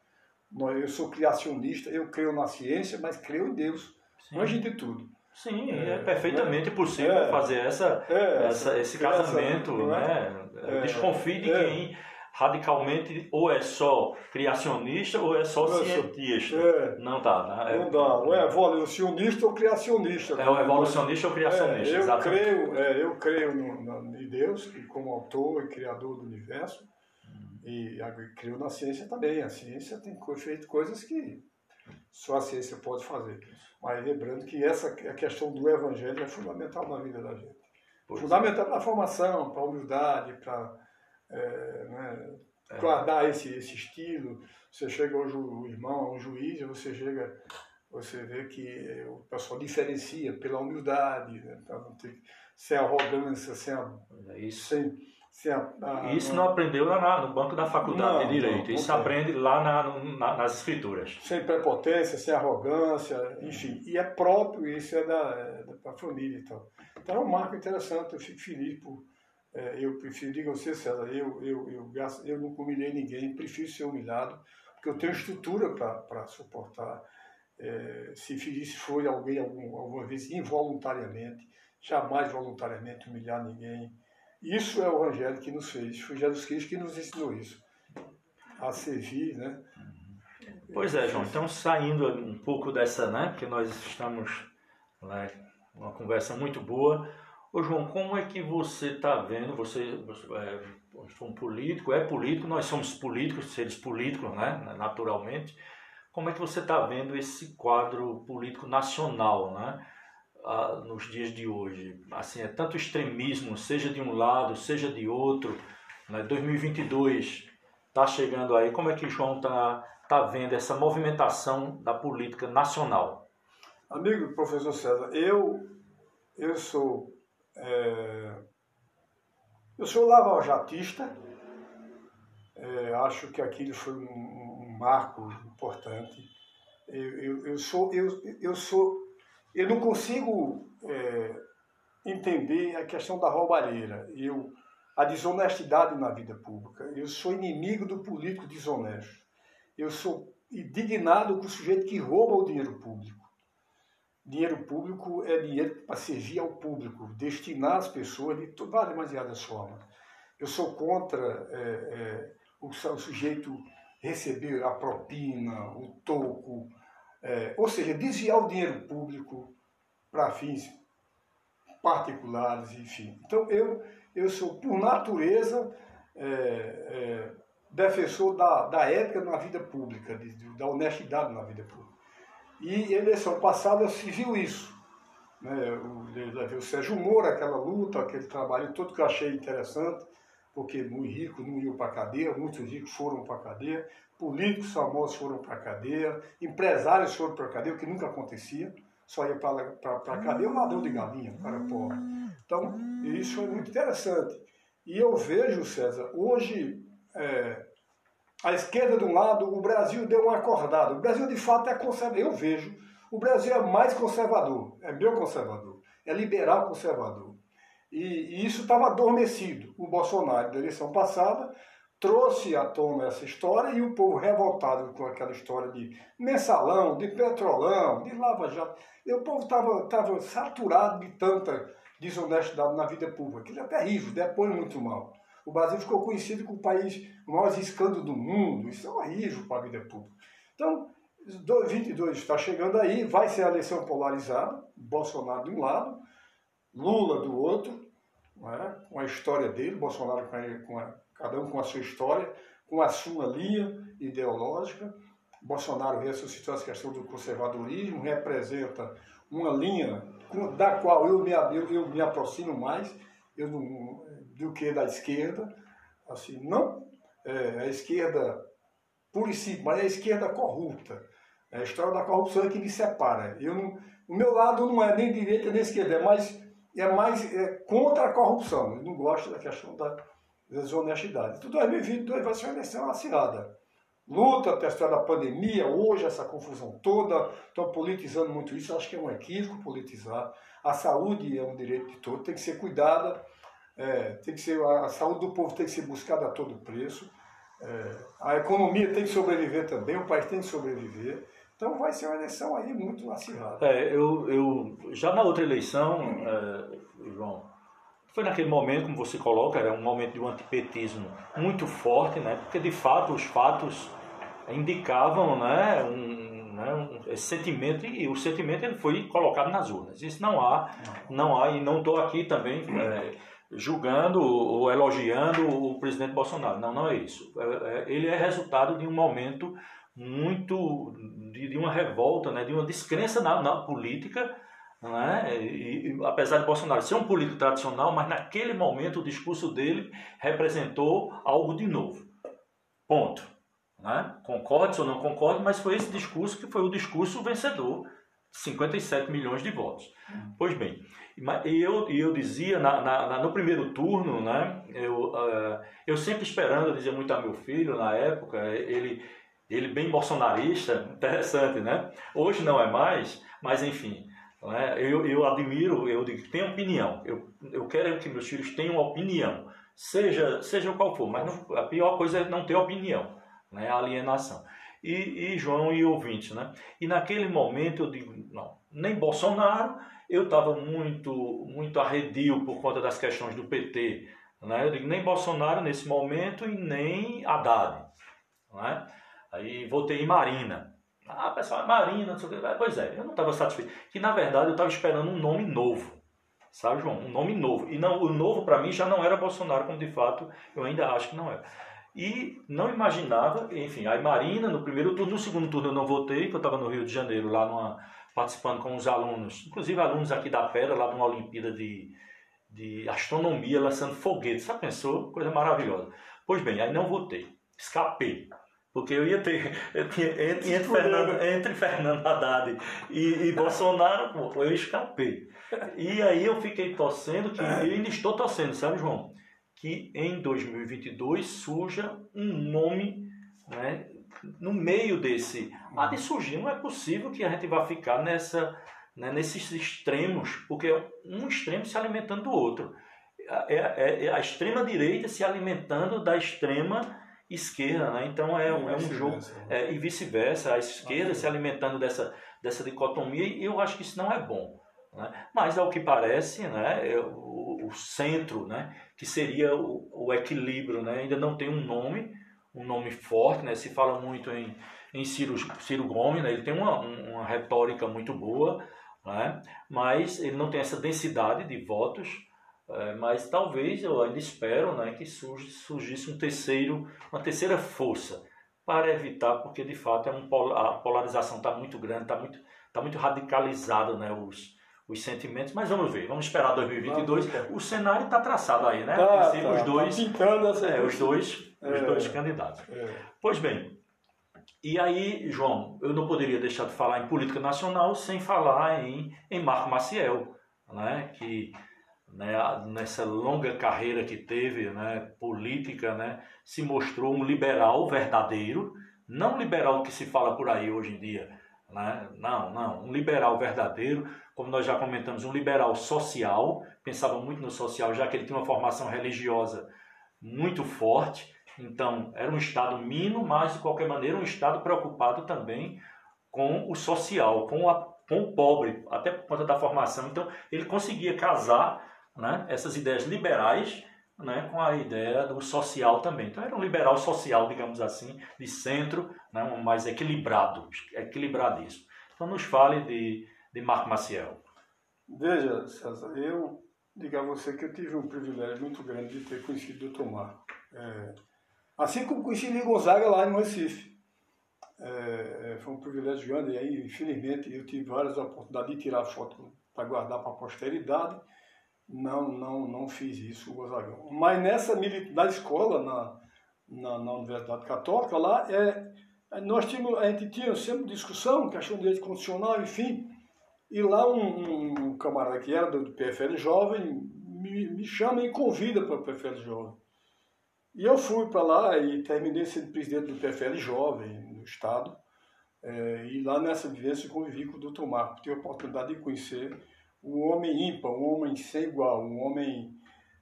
Eu sou criacionista, eu creio na ciência, mas creio em Deus. Sim. Antes de tudo. Sim, é, é perfeitamente é, possível é, fazer essa, é, essa, esse casamento. Né? É? Desconfie de quem radicalmente ou é só criacionista ou é só cientista. É, não dá, né? Não dá. Ou é evolucionista ou criacionista. É o evolucionista ou criacionista, é, eu exatamente. Creio, é, eu creio no, no, em Deus como autor e criador do universo hum. e, creio na ciência também. A ciência tem feito coisas que só a ciência pode fazer. Mas lembrando que essa a questão do evangelho é fundamental na vida da gente. Pois fundamental é. para a formação, para a humildade, para é, né, é. guardar esse, esse estilo. Você chega hoje, o irmão, um juiz, você chega, você vê que o pessoal diferencia pela humildade, né, para não ter, sem arrogância, sem, a, isso. sem isso não aprendeu lá no banco da faculdade não, de Direito, não, isso aprende lá na, na, nas escrituras. Sem prepotência, sem arrogância, enfim. E é próprio, isso é da, é da família e tal. Então é um marco interessante, eu fico feliz por. É, eu prefiro, diga você, César, eu, eu, eu, eu, nunca humilhei ninguém, prefiro ser humilhado, porque eu tenho estrutura para suportar. É, se feliz foi alguém algum, alguma vez involuntariamente, jamais voluntariamente humilhar ninguém isso é o Evangelho que nos fez. Foi Jesus Cristo que nos ensinou isso. A servir, né? Pois é, João. Então, saindo um pouco dessa, né? Porque nós estamos né, uma conversa muito boa. Ô, João, como é que você está vendo? Você, você é, um político, é político, nós somos políticos, seres políticos, né? Naturalmente. Como é que você está vendo esse quadro político nacional, né? nos dias de hoje. Assim, é tanto extremismo, seja de um lado, seja de outro. Né? 2022 está chegando aí. Como é que João está tá vendo essa movimentação da política nacional? Amigo professor César, eu, eu sou é, eu sou lavajatista, é, acho que aquilo foi um, um marco importante. Eu, eu, eu, sou, eu, eu sou eu não consigo é, entender a questão da roubalheira, eu, a desonestidade na vida pública. Eu sou inimigo do político desonesto. Eu sou indignado com o sujeito que rouba o dinheiro público. Dinheiro público é dinheiro para servir ao público, destinar às pessoas de várias demasiadas formas. Eu sou contra é, é, o, o sujeito receber a propina, o toco, é, ou seja, desviar o dinheiro público para fins particulares, enfim. Então, eu, eu sou, por natureza, é, é, defensor da, da ética na vida pública, de, da honestidade na vida pública. E eleição passada se viu isso. Né? O, o Sérgio Moro, aquela luta, aquele trabalho todo que eu achei interessante, porque muito ricos não iam para a cadeia, muitos ricos foram para a cadeia, políticos famosos foram para a cadeia, empresários foram para a cadeia, o que nunca acontecia, só ia para a cadeia o ladrão de galinha, o cara pobre. Então, isso é muito interessante. E eu vejo, César, hoje, é, a esquerda de um lado, o Brasil deu uma acordada. O Brasil, de fato, é conservador. Eu vejo, o Brasil é mais conservador, é meu conservador, é liberal conservador. E, e isso estava adormecido. O Bolsonaro, da eleição passada, trouxe à tona essa história e o povo revoltado com aquela história de mensalão, de petrolão, de lava-jato. O povo estava saturado de tanta desonestidade na vida pública. Aquilo é terrível, depõe muito mal. O Brasil ficou conhecido como o país o maior escândalo do mundo. Isso é horrível para a vida pública. Então, 2022 está chegando aí, vai ser a eleição polarizada, Bolsonaro de um lado, Lula do outro, é? com a história dele, Bolsonaro com a, com a, cada um com a sua história, com a sua linha ideológica, Bolsonaro ressuscitou essa questão do conservadorismo, representa uma linha da qual eu me, eu, eu me aproximo mais eu não, do que da esquerda. Assim, não é, a esquerda e simples, mas é a esquerda corrupta. É a história da corrupção é que me separa. Eu não, o meu lado não é nem direita nem esquerda, é mais, é mais é, contra a corrupção. Eu não gosto da questão da desonestidade. Então 2022 vai ser uma eleição acirrada luta, a questão da pandemia, hoje essa confusão toda, estão politizando muito isso, acho que é um equívoco politizar. A saúde é um direito de todos, tem que ser cuidada, é, tem que ser, a saúde do povo tem que ser buscada a todo preço, é, a economia tem que sobreviver também, o país tem que sobreviver. Então vai ser uma eleição aí muito acirrada. É, eu, eu, já na outra eleição, é, João, foi naquele momento, como você coloca, era um momento de um antipetismo muito forte, né? porque de fato os fatos indicavam né, um, né, um, sentimento e o sentimento ele foi colocado nas urnas. Isso não há, não há e não estou aqui também é, julgando ou elogiando o presidente Bolsonaro. Não, não é isso. É, é, ele é resultado de um momento muito de, de uma revolta, né, de uma descrença na, na política. Né? E, e, apesar de Bolsonaro ser um político tradicional, mas naquele momento o discurso dele representou algo de novo. Ponto. Né? Concorde ou não concorde, mas foi esse discurso que foi o discurso vencedor. 57 milhões de votos. Uhum. Pois bem, e eu, eu dizia na, na, no primeiro turno, né, eu, uh, eu sempre esperando, eu dizia muito a meu filho na época, ele, ele bem bolsonarista, <laughs> interessante, né? Hoje não é mais, mas enfim, né, eu, eu admiro, eu digo, tem opinião, eu, eu quero que meus filhos tenham opinião, seja, seja qual for, mas não, a pior coisa é não ter opinião né? alienação. E, e João e ouvintes, né? E naquele momento eu digo, não, nem Bolsonaro, eu estava muito, muito arredio por conta das questões do PT, né? Eu digo, nem Bolsonaro nesse momento e nem Haddad, né? Aí votei em Marina. Ah, pessoal, é Marina, não sei o que. Pois é, eu não estava satisfeito. Que na verdade eu estava esperando um nome novo. Sabe, João? Um nome novo. E não, o novo para mim já não era Bolsonaro, como de fato eu ainda acho que não era. E não imaginava, enfim, aí Marina no primeiro turno, no segundo turno eu não votei, porque eu estava no Rio de Janeiro, lá numa, participando com os alunos, inclusive alunos aqui da Pedra, lá de uma Olimpíada de, de Astronomia, lançando foguetes. Você pensou? Coisa maravilhosa. Pois bem, aí não votei, escapei. Porque eu ia ter. <laughs> Eu tinha, entre, entre, Fernando, entre Fernando Haddad e, e <laughs> Bolsonaro, eu escapei. E aí eu fiquei torcendo, que eu ainda estou torcendo, sabe, João? Que em 2022 surja um nome né, no meio desse. Há de surgir, não é possível que a gente vá ficar nessa, né, nesses extremos, porque é um extremo se alimentando do outro. É, é, é a extrema direita se alimentando da extrema esquerda, né? Então é, um, é um jogo né? é, e vice-versa, a esquerda se alimentando dessa, dessa dicotomia e eu acho que isso não é bom. Né? Mas ao que parece, né, o, o centro, né, que seria o, o, equilíbrio, né, ainda não tem um nome, um nome forte, né, se fala muito em, em Ciro, Ciro Gomes, né, ele tem uma, uma retórica muito boa, né, mas ele não tem essa densidade de votos, é, mas talvez eu ainda espero né, que surge, surgisse um terceiro, uma terceira força para evitar, porque de fato é um, a polarização está muito grande, está muito, tá muito radicalizada né, os, os sentimentos, mas vamos ver, vamos esperar 2022. o cenário está traçado aí, né? Tá, tá, os dois, tá é, os dois, é, os dois candidatos. É. Pois bem, e aí, João, eu não poderia deixar de falar em política nacional sem falar em, em Marco Maciel, né? Que né, nessa longa carreira que teve, né, política, né, se mostrou um liberal verdadeiro, não liberal que se fala por aí hoje em dia, né? Não, não, um liberal verdadeiro, como nós já comentamos, um liberal social, pensava muito no social, já que ele tinha uma formação religiosa muito forte, então era um Estado mínimo, mas de qualquer maneira um Estado preocupado também com o social, com, a, com o pobre, até por conta da formação. Então ele conseguia casar né, essas ideias liberais né, com a ideia do social também. Então era um liberal social, digamos assim, de centro, né, um mais equilibrado, equilibradíssimo. Então nos fale de, de Marco Maciel. Veja, César, eu digo a você que eu tive um privilégio muito grande de ter conhecido Dr. Marco. É, assim como conheci o Gonzaga lá em Recife. é, é, foi um privilégio grande e aí, infelizmente, eu tive várias oportunidades de tirar foto para guardar para a posteridade. Não, não, não fiz isso, Gonzagão. Mas nessa na escola, na, na, na Universidade Católica, lá é, nós tínhamos, a gente tinha sempre discussão, questão de direito constitucional, enfim. E lá um, um camarada que era do, do PFL Jovem me, me chama e convida para o PFL Jovem. E eu fui para lá e terminei sendo presidente do PFL Jovem no Estado. É, e lá nessa vivência convivi com o doutor Marco, tive a oportunidade de conhecer um homem ímpar, um homem sem igual, um homem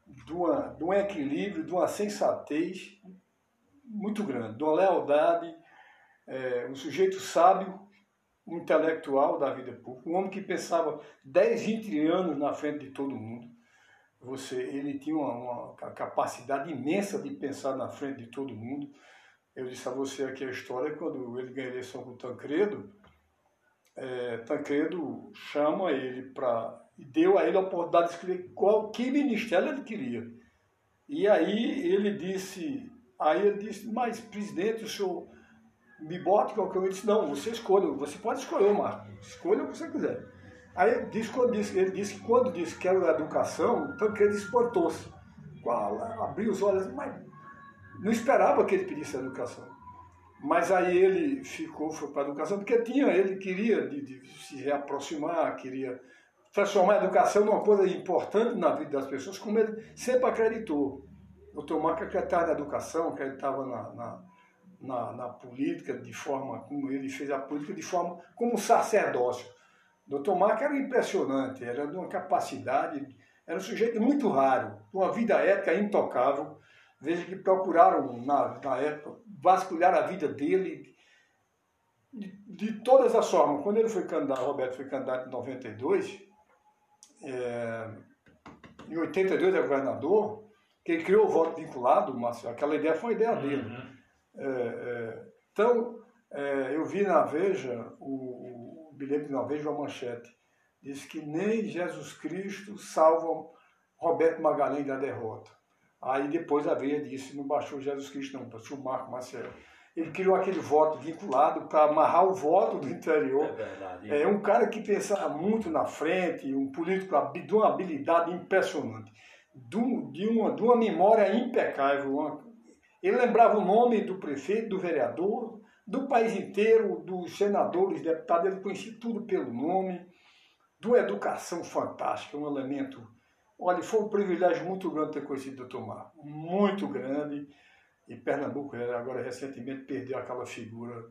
de, uma, de um equilíbrio, de uma sensatez muito grande, de uma lealdade, é, um sujeito sábio, um intelectual da vida pública, um homem que pensava 10, 20 anos na frente de todo mundo. Você, ele tinha uma, uma capacidade imensa de pensar na frente de todo mundo. Eu disse a você aqui a história quando ele ganhou a eleição com o Tancredo, é, Tancredo chama ele para deu a ele a oportunidade de escolher qual que ministério ele queria. E aí ele disse, aí ele disse, mas presidente, o senhor me bota qualquer um. Ele disse, não, você escolha, você pode escolher, Marco, escolha o que você quiser. Aí ele disse, quando disse, ele disse que quando disse que era educação, Tancredo espantou-se. Abriu os olhos, mas não esperava que ele pedisse educação. Mas aí ele ficou, foi para a educação, porque tinha, ele queria de, de se reaproximar, queria transformar a educação numa coisa importante na vida das pessoas, como ele sempre acreditou. O Dr. Marco acreditava na educação, acreditava na, na, na, na, política, de forma como ele fez a política, de forma como um sacerdócio. Dr. Marco era impressionante, era de uma capacidade, era um sujeito muito raro, uma vida ética intocável. Veja que procuraram, na, na época, vasculhar a vida dele de, de, todas as formas. Quando ele foi candidato, Roberto foi candidato em 92, é, em 82 é governador, que ele criou o voto vinculado, mas aquela ideia foi ideia uhum. dele. É, é, então, é, eu vi na Veja, o, o bilhete na Veja, uma manchete, diz que nem Jesus Cristo salva Roberto Magalhães da derrota. Aí depois a Veja disse, não baixou Jesus Cristo não, passou Marco Marcelo ele criou aquele voto vinculado para amarrar o voto do interior. É verdade. É um cara que pensava muito na frente, um político de uma habilidade impressionante, de, uma, de uma memória impecável. Uma, ele lembrava o nome do prefeito, do vereador, do país inteiro, dos senadores, deputados, ele conhecia tudo pelo nome, de uma educação fantástica, um elemento. Olha, foi um privilégio muito grande ter conhecido o Dr. Mar, muito grande. E Pernambuco agora recentemente perdeu aquela figura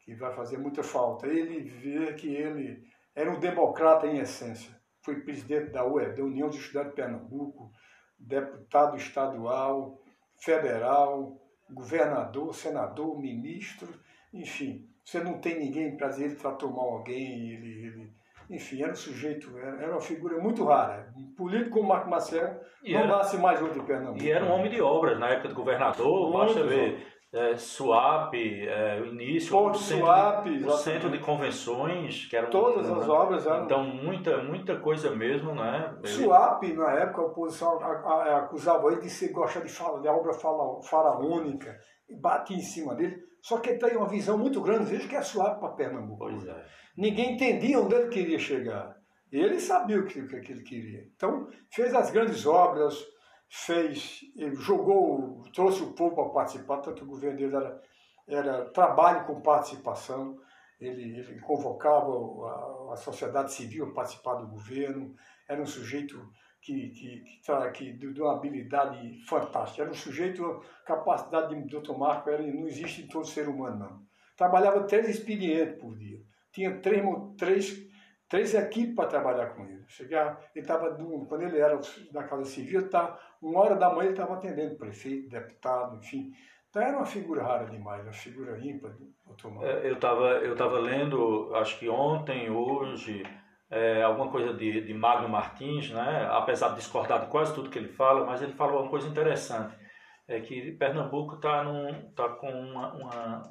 que vai fazer muita falta. Ele vê que ele era um democrata em essência. Foi presidente da UE, da União dos Estudantes de Pernambuco, deputado estadual, federal, governador, senador, ministro, enfim. Você não tem ninguém para dizer ele tratou mal alguém, ele, ele enfim, era um sujeito, era, uma figura muito rara. Um político como Marco Marcelo e não era, nasce mais outro de Pernambuco. E era um homem de obras na época do governador, basta ver. É, SUAP, é, o início, Porto o centro, Suap, de, o centro de convenções, que eram todas as obras eram. Então muita muita coisa mesmo, né? SUAP na época a oposição acusava ele de ser gostar de fala de obra faraônica e batia em cima dele. Só que ele tem uma visão muito grande, veja que é SUAP para Pernambuco. Pois é. Ninguém entendia onde ele queria chegar. Ele sabia o que, o que ele queria. Então, fez as grandes obras, fez, jogou, trouxe o povo para participar, tanto o governo dele era, era trabalho com participação, ele, ele convocava a, a, sociedade civil a participar do governo, era um sujeito que, que, que, que de uma habilidade fantástica, era um sujeito, capacidade de Dr. Marco era, não existe em todo ser humano, não. Trabalhava três expedientes por dia tinha três, três, três equipes para trabalhar com ele. Chegar, ele estava, quando ele era da Casa Civil, tá, uma hora da manhã ele estava atendendo prefeito, deputado, enfim. Então era uma figura rara demais, uma figura ímpar. É, eu estava eu tava lendo, acho que ontem, hoje, é, alguma coisa de, de Magno Martins, né? apesar de discordar de quase tudo que ele fala, mas ele falou uma coisa interessante, é que Pernambuco está tá com uma, uma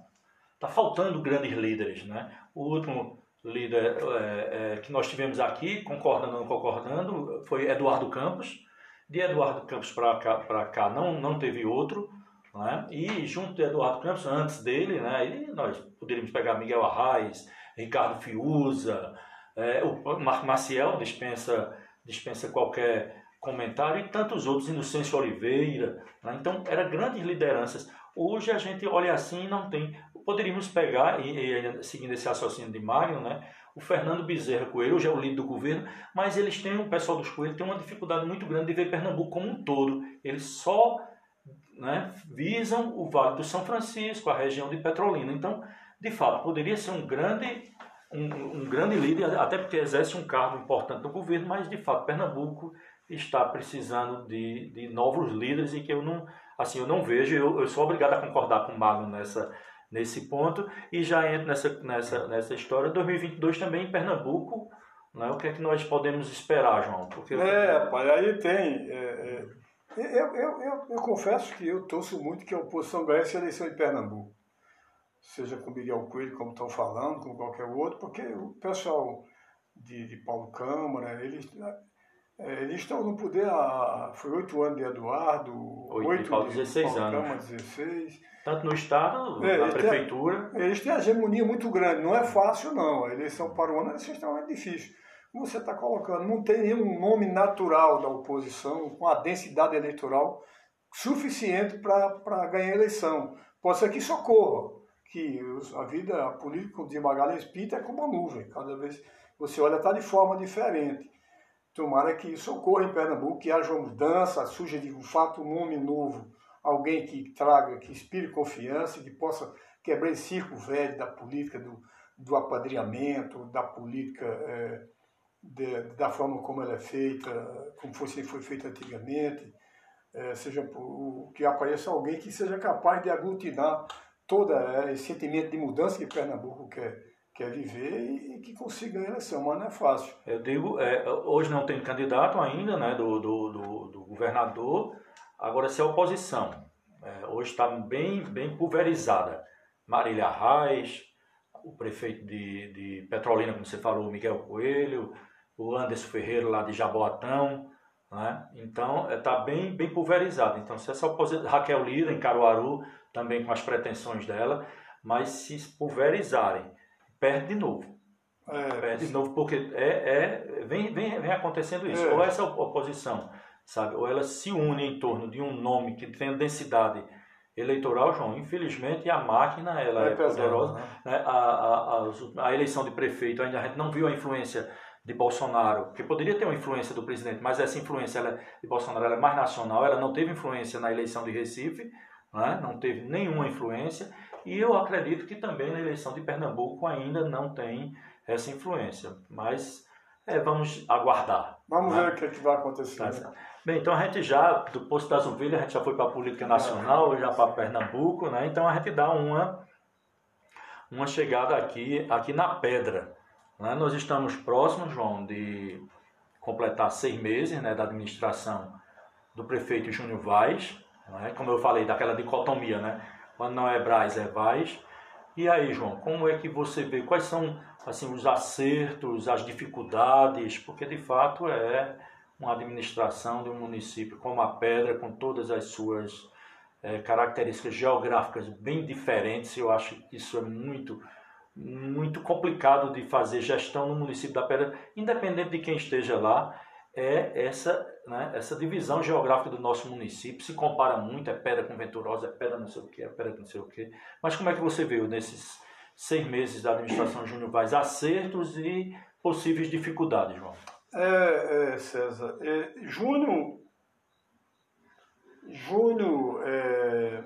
Está faltando grandes líderes, né? O último líder é, é, que nós tivemos aqui, concordando ou não concordando, foi Eduardo Campos. De Eduardo Campos para cá, cá não, não teve outro. Né? E junto de Eduardo Campos, antes dele, né, nós poderíamos pegar Miguel Arraes, Ricardo Fiuza, é, o Marco Maciel dispensa, dispensa qualquer comentário e tantos outros, Inocêncio Oliveira. Né? Então, eram grandes lideranças. Hoje a gente olha assim e não tem. Poderíamos pegar, e, e seguindo esse raciocínio de Magno, né? o Fernando Bezerra Coelho, hoje é o líder do governo, mas eles têm, o pessoal dos Coelhos tem uma dificuldade muito grande de ver Pernambuco como um todo. Eles só né, visam o Vale do São Francisco, a região de Petrolina. Então, de fato, poderia ser um grande, um, um grande líder, até porque exerce um cargo importante no governo, mas de fato Pernambuco está precisando de, de novos líderes e que eu não, assim, eu não vejo, eu, eu sou obrigado a concordar com o Magno nessa, nesse ponto e já entro nessa, nessa, nessa história. 2022 também em Pernambuco, né? o que é que nós podemos esperar, João? Porque... É, aí tem. É, é, eu, eu, eu, eu, confesso que eu torço muito que a oposição ganhe essa eleição em Pernambuco. Seja com Miguel Coelho, como estão falando, com qualquer outro, porque o pessoal de, de Paulo Câmara, eles é, eles estão no poder há. Foi oito anos de Eduardo, oito de 16 anos. 16. Tanto no Estado, é, na prefeitura. Têm, eles têm a hegemonia muito grande, não é fácil não. A eleição para o ano é extremamente difícil. Como você está colocando, não tem nenhum nome natural da oposição com a densidade eleitoral suficiente para ganhar a eleição. Pode ser que socorra, que a vida política de Magalhães Pinto é como uma nuvem. Cada vez você olha, está de forma diferente. Tomara que isso ocorra em Pernambuco, que haja uma mudança, surja de um fato um nome novo, alguém que traga, que inspire confiança, que possa quebrar esse círculo velho da política do, do apadrinhamento, da política é, de, da forma como ela é feita, como foi, foi feita antigamente, é, seja que apareça alguém que seja capaz de aglutinar todo é, esse sentimento de mudança que Pernambuco quer quer viver e, que consiga a eleição, mas não é fácil. Eu digo, é, hoje não tem candidato ainda, né, do, do, do, do governador, agora se é oposição. É, hoje está bem, bem pulverizada. Marília Reis, o prefeito de, de Petrolina, como você falou, Miguel Coelho, o Anderson Ferreira lá de Jaboatão, né? Então está é, bem, bem pulverizado. Então se essa oposição, Raquel Lira em Caruaru, também com as pretensões dela, mas se pulverizarem perde de novo. É, perde de novo, porque é, é, vem, vem, vem acontecendo isso. É. Ou essa oposição, sabe? Ou ela se une em torno de um nome que tem densidade eleitoral, João. Infelizmente, a máquina ela é, é poderosa. Né? né? A, a, a, a, eleição de prefeito, ainda a gente não viu a influência de Bolsonaro, que poderia ter uma influência do presidente, mas essa influência ela, de Bolsonaro ela é mais nacional, ela não teve influência na eleição de Recife, né? não teve nenhuma influência. E eu acredito que também na eleição de Pernambuco ainda não tem essa influência. Mas é, vamos aguardar. Vamos né? ver o que, é que vai acontecer. Tá Bem, então a gente já, do Posto das Ovelhas, a gente já foi para a política nacional, já para Pernambuco, né? Então a gente dá uma, uma chegada aqui, aqui na pedra. Né? Nós estamos próximos, João, de completar seis meses né, da administração do prefeito Júnior Vaz, né? como eu falei, daquela dicotomia, né? Quando não é Braz, é Vaz. E aí, João, como é que você vê? Quais são assim os acertos, as dificuldades? Porque de fato é uma administração de um município como a Pedra, com todas as suas é, características geográficas bem diferentes. Eu acho que isso é muito muito complicado de fazer gestão no município da Pedra, independente de quem esteja lá é essa, né, essa divisão geográfica do nosso município. Se compara muito, é pedra com venturosa, é pedra não sei o que, é pedra não sei o que. Mas como é que você viu nesses seis meses da administração Júnior Vaz acertos e possíveis dificuldades, João? É, é César, é, Júnior, Júnior é,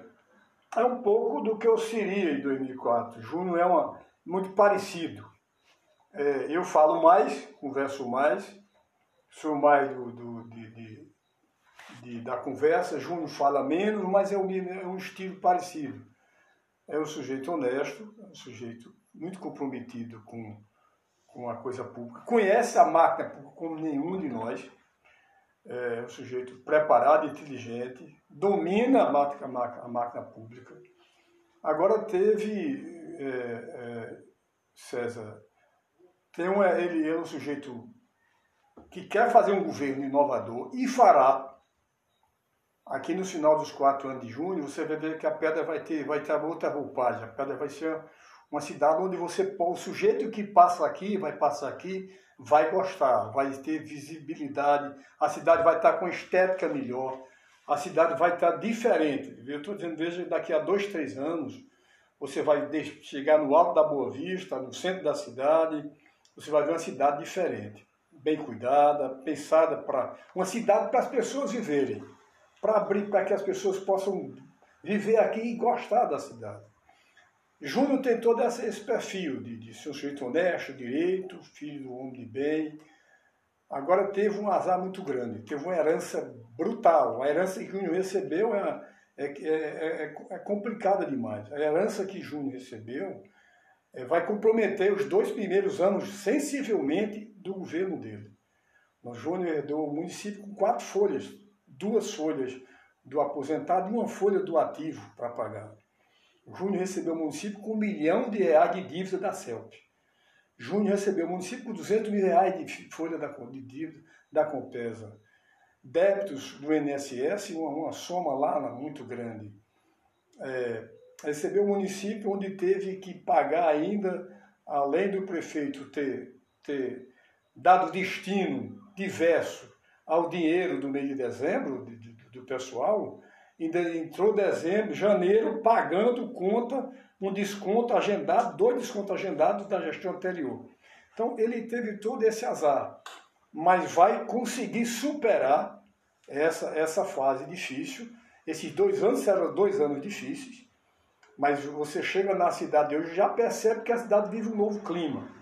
é, um pouco do que eu seria em 2004. Júnior é uma, muito parecido. É, eu falo mais, converso mais, sou mais do, do de, de, de, da conversa, Júnior fala menos, mas é um, é um estilo parecido. É um sujeito honesto, é um sujeito muito comprometido com, com a coisa pública, conhece a máquina como nenhum de nós, é um sujeito preparado, inteligente, domina a máquina, a máquina, a máquina pública. Agora teve, é, é, César, tem um, ele é um sujeito que quer fazer um governo inovador e fará, aqui no final dos quatro anos de junho, você vai ver que a pedra vai ter, vai ter outra roupagem. A pedra vai ser uma cidade onde você, o sujeito que passa aqui, vai passar aqui, vai gostar, vai ter visibilidade, a cidade vai estar com estética melhor, a cidade vai estar diferente. Eu estou dizendo, veja, daqui a dois, três anos, você vai chegar no alto da Boa Vista, no centro da cidade, você vai ver uma cidade diferente, bem cuidada, pensada para uma cidade para as pessoas viverem, para abrir para que as pessoas possam viver aqui e gostar da cidade. Júnior tem todo esse perfil de, de ser um sujeito honesto, direito, filho do homem de bem. Agora teve um azar muito grande, teve uma herança brutal. A herança que Júnior recebeu é, é, é, é, é complicada demais. A herança que Júnior recebeu é, vai comprometer os dois primeiros anos sensivelmente do governo dele. O Júnior herdou o município com quatro folhas, duas folhas do aposentado e uma folha do ativo para pagar. Júnior recebeu o município com um milhão de reais de dívida da CELP. Júnior recebeu o município com 200 mil reais de folha de dívida da Compesa. Débitos do INSS, uma, uma soma lá muito grande. É, recebeu o município onde teve que pagar ainda, além do prefeito ter, ter dado destino diverso ao dinheiro do mês de dezembro, do, do pessoal, entrou dezembro, janeiro, pagando conta, um desconto agendado, dois descontos agendados da gestão anterior. Então ele teve todo esse azar, mas vai conseguir superar essa, essa fase difícil. Esses dois anos serão dois anos difíceis, mas você chega na cidade hoje já percebe que a cidade vive um novo clima.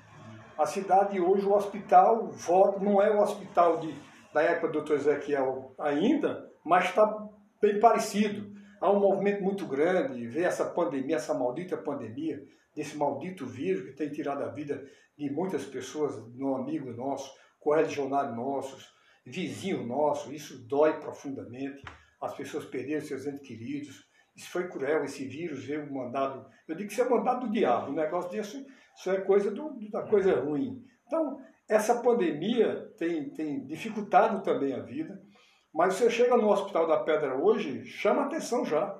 A cidade hoje, o hospital, não é o hospital de, da época do Dr. Ezequiel ainda, mas está bem parecido. Há um movimento muito grande, ver essa pandemia, essa maldita pandemia, desse maldito vírus que tem tirado a vida de muitas pessoas, no amigo nosso, correligionários nossos, vizinhos nossos, isso dói profundamente. As pessoas perderam seus entes queridos. Isso foi cruel, esse vírus veio mandado. Eu digo que isso é mandado do diabo, um negócio desse, isso é coisa do, da coisa ruim. Então, essa pandemia tem, tem dificultado também a vida. Mas você chega no Hospital da Pedra hoje, chama atenção já.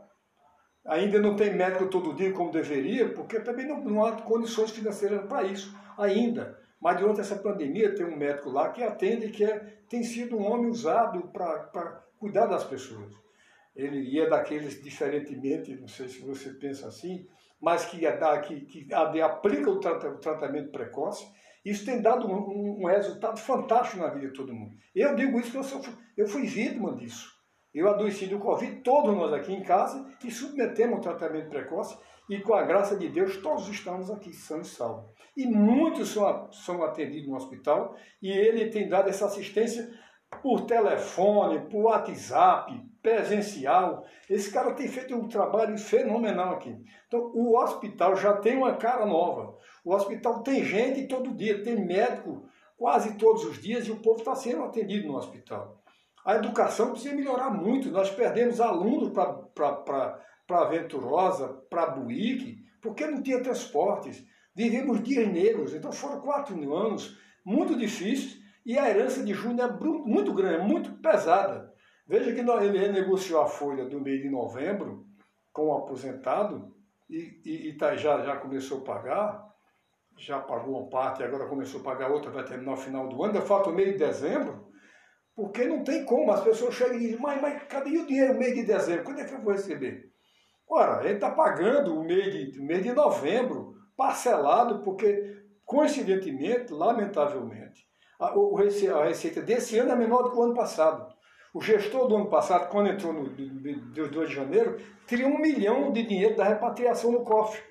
Ainda não tem médico todo dia como deveria, porque também não, não há condições financeiras para isso ainda. Mas durante essa pandemia tem um médico lá que atende, que é, tem sido um homem usado para cuidar das pessoas. Ele ia daqueles diferentemente, não sei se você pensa assim, mas que, que, que aplica o tratamento precoce isso tem dado um, um, resultado fantástico na vida de todo mundo. Eu digo isso porque eu, sou, eu fui vítima disso. Eu adoeci do Covid, todos nós aqui em casa, e submetemos ao tratamento precoce, e com a graça de Deus, todos estamos aqui são e salvos. E muitos são, são atendidos no hospital, e ele tem dado essa assistência por telefone, por WhatsApp, presencial. Esse cara tem feito um trabalho fenomenal aqui. Então, o hospital já tem uma cara nova. O hospital tem gente todo dia, tem médico quase todos os dias e o povo está sendo atendido no hospital. A educação precisa melhorar muito. Nós perdemos alunos para Venturosa, para Buíque, porque não tinha transportes. Vivemos dias negros. Então foram quatro anos muito difíceis e a herança de Júnior é muito grande, muito pesada. Veja que ele renegociou a folha do mês de novembro com o aposentado e, e, e tá, já, já começou a pagar, já pagou uma parte, agora começou a pagar outra, vai terminar no final do ano, ainda falta o mês de dezembro, porque não tem como, as pessoas chegam e dizem, mas, mas cadê o dinheiro mês de dezembro? Quando é que eu vou receber? Ora, ele está pagando o mês de, o mês de novembro, parcelado, porque, coincidentemente, lamentavelmente, a, a receita desse ano é menor do que o ano passado. O gestor do ano passado, quando entrou no dia 2 de janeiro, teria um milhão de dinheiro da repatriação no cofre.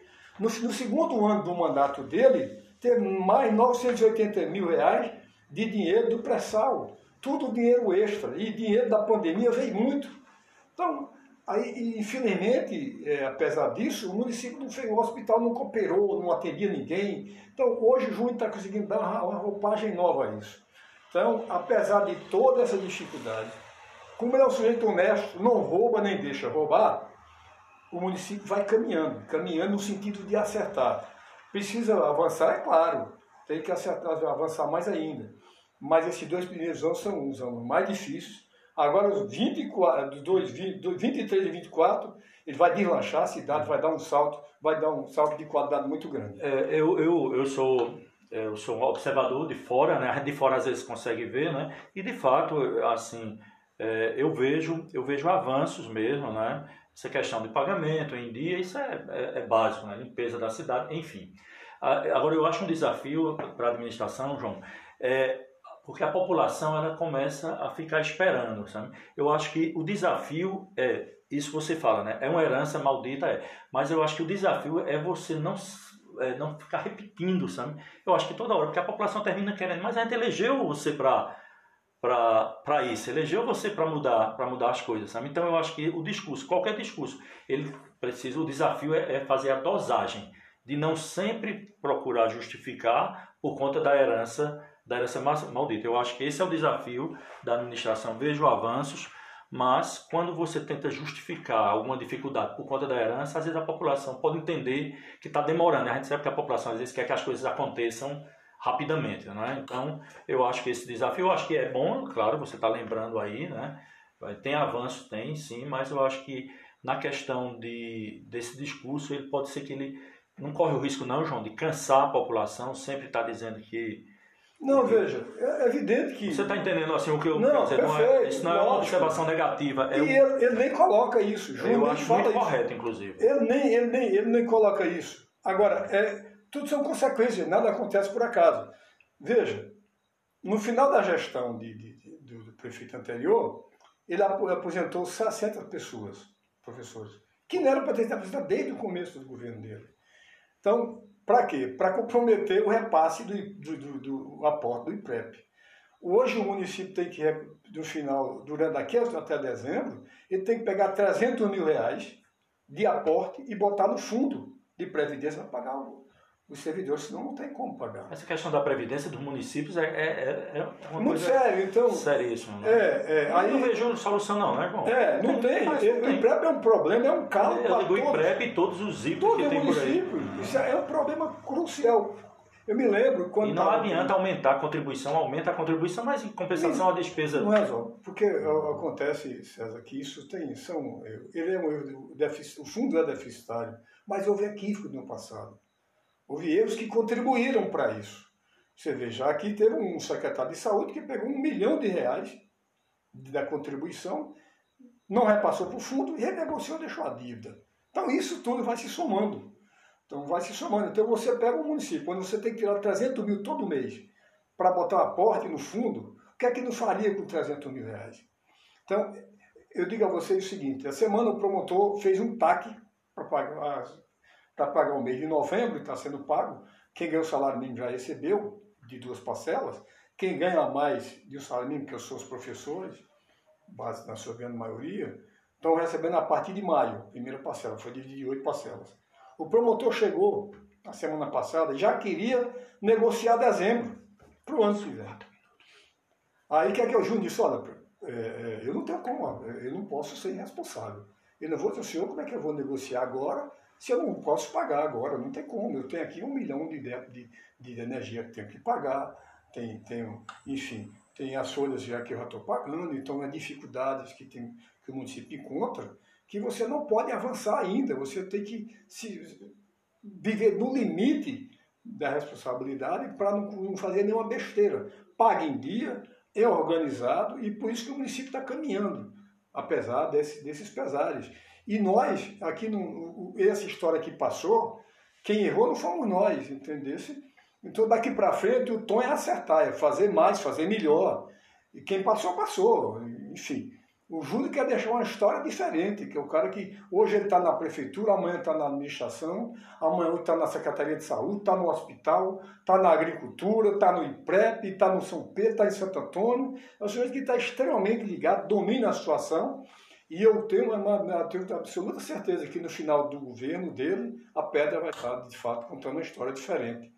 No, no segundo ano do mandato dele, teve mais 980 mil reais de dinheiro do pré-sal. Tudo dinheiro extra. E dinheiro da pandemia veio muito. Então, aí, infelizmente, é, apesar disso, o município não fez, o hospital não cooperou, não atendia ninguém. Então, hoje o Júnior está conseguindo dar uma roupagem nova a isso. Então, apesar de toda essa dificuldade, como ele é um sujeito honesto, não rouba nem deixa roubar, o município vai caminhando, caminhando no sentido de acertar. Precisa avançar, é claro, tem que acertar, avançar mais ainda. Mas esses dois primeiros anos são os anos mais difíceis, Agora, os 24, dos 23 e 24, ele vai deslanchar a cidade, vai dar um salto, vai dar um salto de qualidade muito grande. É, eu, eu, eu sou eu sou um observador de fora, né? De fora às vezes consegue ver, né? E de fato, assim, é, eu vejo eu vejo avanços mesmo, né? Essa questão de pagamento em dia, isso é, é, é básico, né? Limpeza da cidade, enfim. Agora, eu acho um desafio para a administração, João, é, porque a população ela começa a ficar esperando, sabe? Eu acho que o desafio é, isso você fala, né? É uma herança maldita, é. Mas eu acho que o desafio é você não é, não ficar repetindo, sabe? Eu acho que toda hora, porque a população termina querendo, mas a gente elegeu você para para isso, elegeu você para mudar, para mudar as coisas, sabe? Então eu acho que o discurso, qualquer discurso, ele precisa, o desafio é, é fazer a dosagem de não sempre procurar justificar por conta da herança, da herança maldita. Eu acho que esse é o desafio da administração. Vejo avanços, mas quando você tenta justificar alguma dificuldade por conta da herança, às vezes a população pode entender que está demorando. A gente sabe que a população às vezes quer que as coisas aconteçam rapidamente, né? Então, eu acho que esse desafio, eu acho que é bom, claro, você está lembrando aí, né? Tem avanço, tem sim, mas eu acho que na questão de, desse discurso, ele pode ser que ele não corre o risco não, João, de cansar a população, sempre está dizendo que não, veja, é evidente que. Você está entendendo assim o que eu não, dizer? Perfeito, não é, isso não é uma observação negativa. É e ele, ele, nem coloca isso. João eu acho muito isso. correto, inclusive. Ele nem, ele, nem, ele nem coloca isso. Agora, é, tudo são consequências, nada acontece por acaso. Veja, no final da gestão de, de, de do, prefeito anterior, ele aposentou 60 pessoas, professores, que não eram para ter aposentado desde o começo do governo dele. Então, para quê? Para comprometer o repasse do, do, do, do, aporte do IPREP. Hoje o município tem que, no final, durante daqui até dezembro, ele tem que pegar 300 mil reais de aporte e botar no fundo de previdência para pagar o, os servidores, senão não tem como pagar. Essa questão da previdência dos municípios é, é, é uma Muito coisa sério, então. Seríssimo. Né? É, é, aí, não vejo solução, não, né, irmão? É, não, não tem. tem. O IPREP é um problema, é um calo é, para todos. O IPREP e todos os itens que tem por aí. Isso é um problema crucial. Eu me lembro quando. E não adianta aqui. aumentar a contribuição, aumenta a contribuição, mas em compensação a despesa. Não é só, porque acontece, César, que isso tem. São, ele é um erro, o fundo é deficitário, mas houve equívoco no passado. Houve erros que contribuíram para isso. Você veja, aqui teve um secretário de saúde que pegou um milhão de reais da contribuição, não repassou para o fundo e renegociou, deixou a dívida. Então isso tudo vai se somando. Então vai se somando. Então você pega um município, quando você tem que tirar 300 mil todo mês para botar um aporte no fundo, o que é que não faria com 300 mil reais? Então, eu digo a vocês o seguinte, a semana o promotor fez um TAC para pagar para pagar o mês de novembro, está sendo pago. Quem ganha o salário mínimo já recebeu, de duas parcelas. Quem ganha mais de um salário mínimo, que são os professores, base na sua grande maioria, estão recebendo a partir de maio, primeira parcela, foi dividido em oito parcelas. O promotor chegou na semana passada e já queria negociar dezembro, para o ano que vem. Aí que é que o Júnior disse, olha, é, é, eu não tenho como, eu não posso ser irresponsável. Eu não vou dizer, senhor, como é que eu vou negociar agora se eu não posso pagar agora, não tem como. Eu tenho aqui um milhão de, de, de energia que tenho que pagar, tem, tenho, enfim, tem as folhas já que eu já estou pagando, então é dificuldades que, tem, que o município encontra, que você não pode avançar ainda, você tem que se, viver no limite da responsabilidade para não, não fazer nenhuma besteira. Paga em dia, é organizado e por isso que o município está caminhando, apesar desse, desses pesares. E nós, aqui, no, essa história que passou, quem errou não fomos nós, entendesse? Então daqui para frente o tom é acertar, é fazer mais, fazer melhor. E quem passou, passou. Enfim, o Júlio quer deixar uma história diferente, que é o cara que hoje ele está na prefeitura, amanhã está na administração, amanhã está na Secretaria de Saúde, está no hospital, está na agricultura, está no IPREP, está no São Pedro, está em Santo Antônio. É um sujeito que está extremamente ligado, domina a situação e eu tenho uma, tenho absoluta certeza que no final do governo dele, a pedra vai estar, de fato, contando uma história diferente.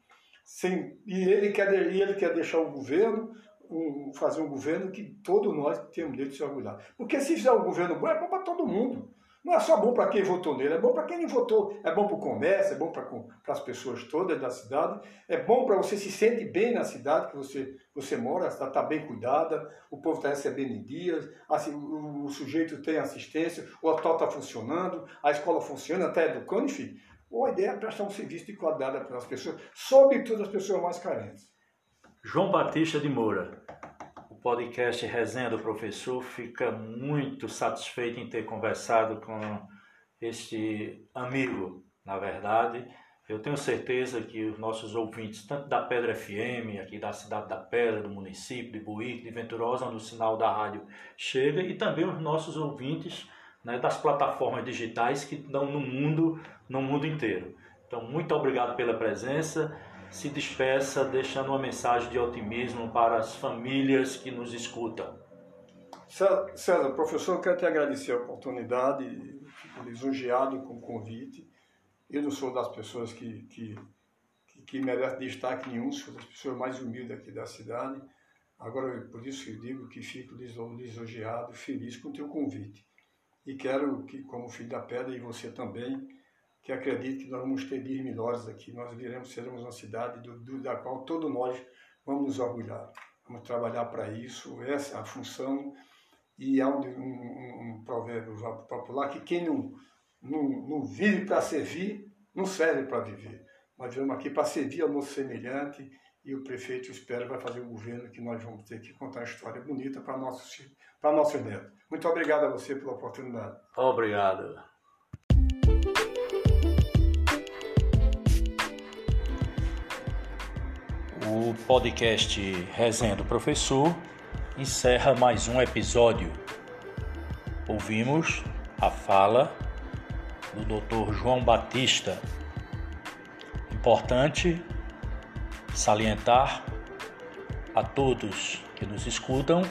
Sem, e, ele quer, ele quer deixar o governo, um, fazer um governo que todos nós temos direito de se orgulhar. Porque se fizer um governo bom, é bom para todo mundo. Não é só bom para quem votou nele, é bom para quem não votou. É bom para o comércio, é bom para as pessoas todas da cidade, é bom para você se sente bem na cidade que você, você mora, está bem cuidada, o povo está recebendo em dias, assim, o, o, sujeito tem assistência, o hotel está funcionando, a escola funciona, está educando, enfim. A ideia é prestar um serviço de qualidade para as pessoas, sobretudo as pessoas mais carentes. João Batista de Moura podcast Resenha do Professor fica muito satisfeito em ter conversado com este amigo, na verdade. Eu tenho certeza que os nossos ouvintes, tanto da Pedra FM, aqui da cidade da Pedra, do município de Buíque, de Venturosa, onde o sinal da rádio chega, e também os nossos ouvintes né, das plataformas digitais que dão no mundo, no mundo inteiro. Então, muito obrigado pela presença se despeça deixando uma mensagem de otimismo para as famílias que nos escutam. César, professor, quero te agradecer a oportunidade, fico lisonjeado com o convite. Eu não sou das pessoas que, que, que, merecem destaque nenhum, sou das pessoas mais humildes aqui da cidade. Agora, por isso eu digo que fico lisonjeado, feliz com o teu convite. E quero que, como filho da pedra, e você também, que acredito que nós vamos ter dias melhores aqui. Nós viremos, seremos uma cidade do, do, da qual todos nós vamos nos orgulhar. Vamos trabalhar para isso, essa é a função. E há um, um, um provérbio popular que quem não, não, não vive para servir, não serve para viver. Nós viemos aqui para servir ao nosso semelhante e o prefeito espera vai fazer o governo que nós vamos ter que contar uma história bonita para nossos, para nossos netos. Muito obrigado a você pela oportunidade. Obrigado. O podcast Resenha do Professor encerra mais um episódio. Ouvimos a fala do Dr. João Batista. Importante salientar a todos que nos escutam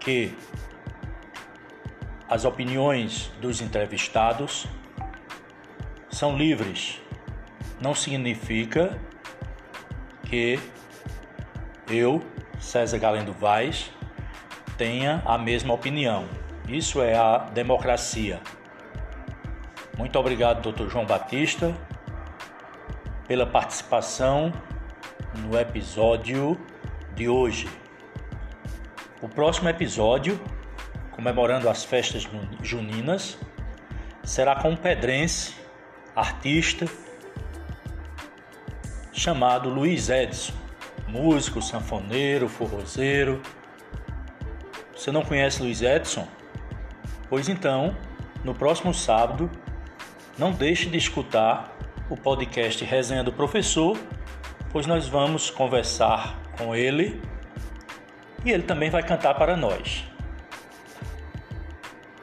que as opiniões dos entrevistados são livres não significa que eu, César Galendo Vaz, tenha a mesma opinião. Isso é a democracia. Muito obrigado, Dr. João Batista, pela participação no episódio de hoje. O próximo episódio, comemorando as festas juninas, será com um pedrense, artista chamado Luiz Edson, músico, sanfoneiro, forrozeiro. Você não conhece Luiz Edson? Pois então, no próximo sábado, não deixe de escutar o podcast Resenha do Professor, pois nós vamos conversar com ele e ele também vai cantar para nós.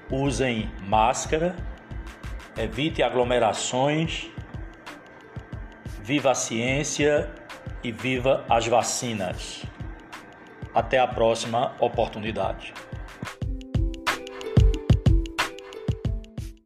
Usem máscara, evite aglomerações Viva a ciência e viva as vacinas. Até a próxima oportunidade.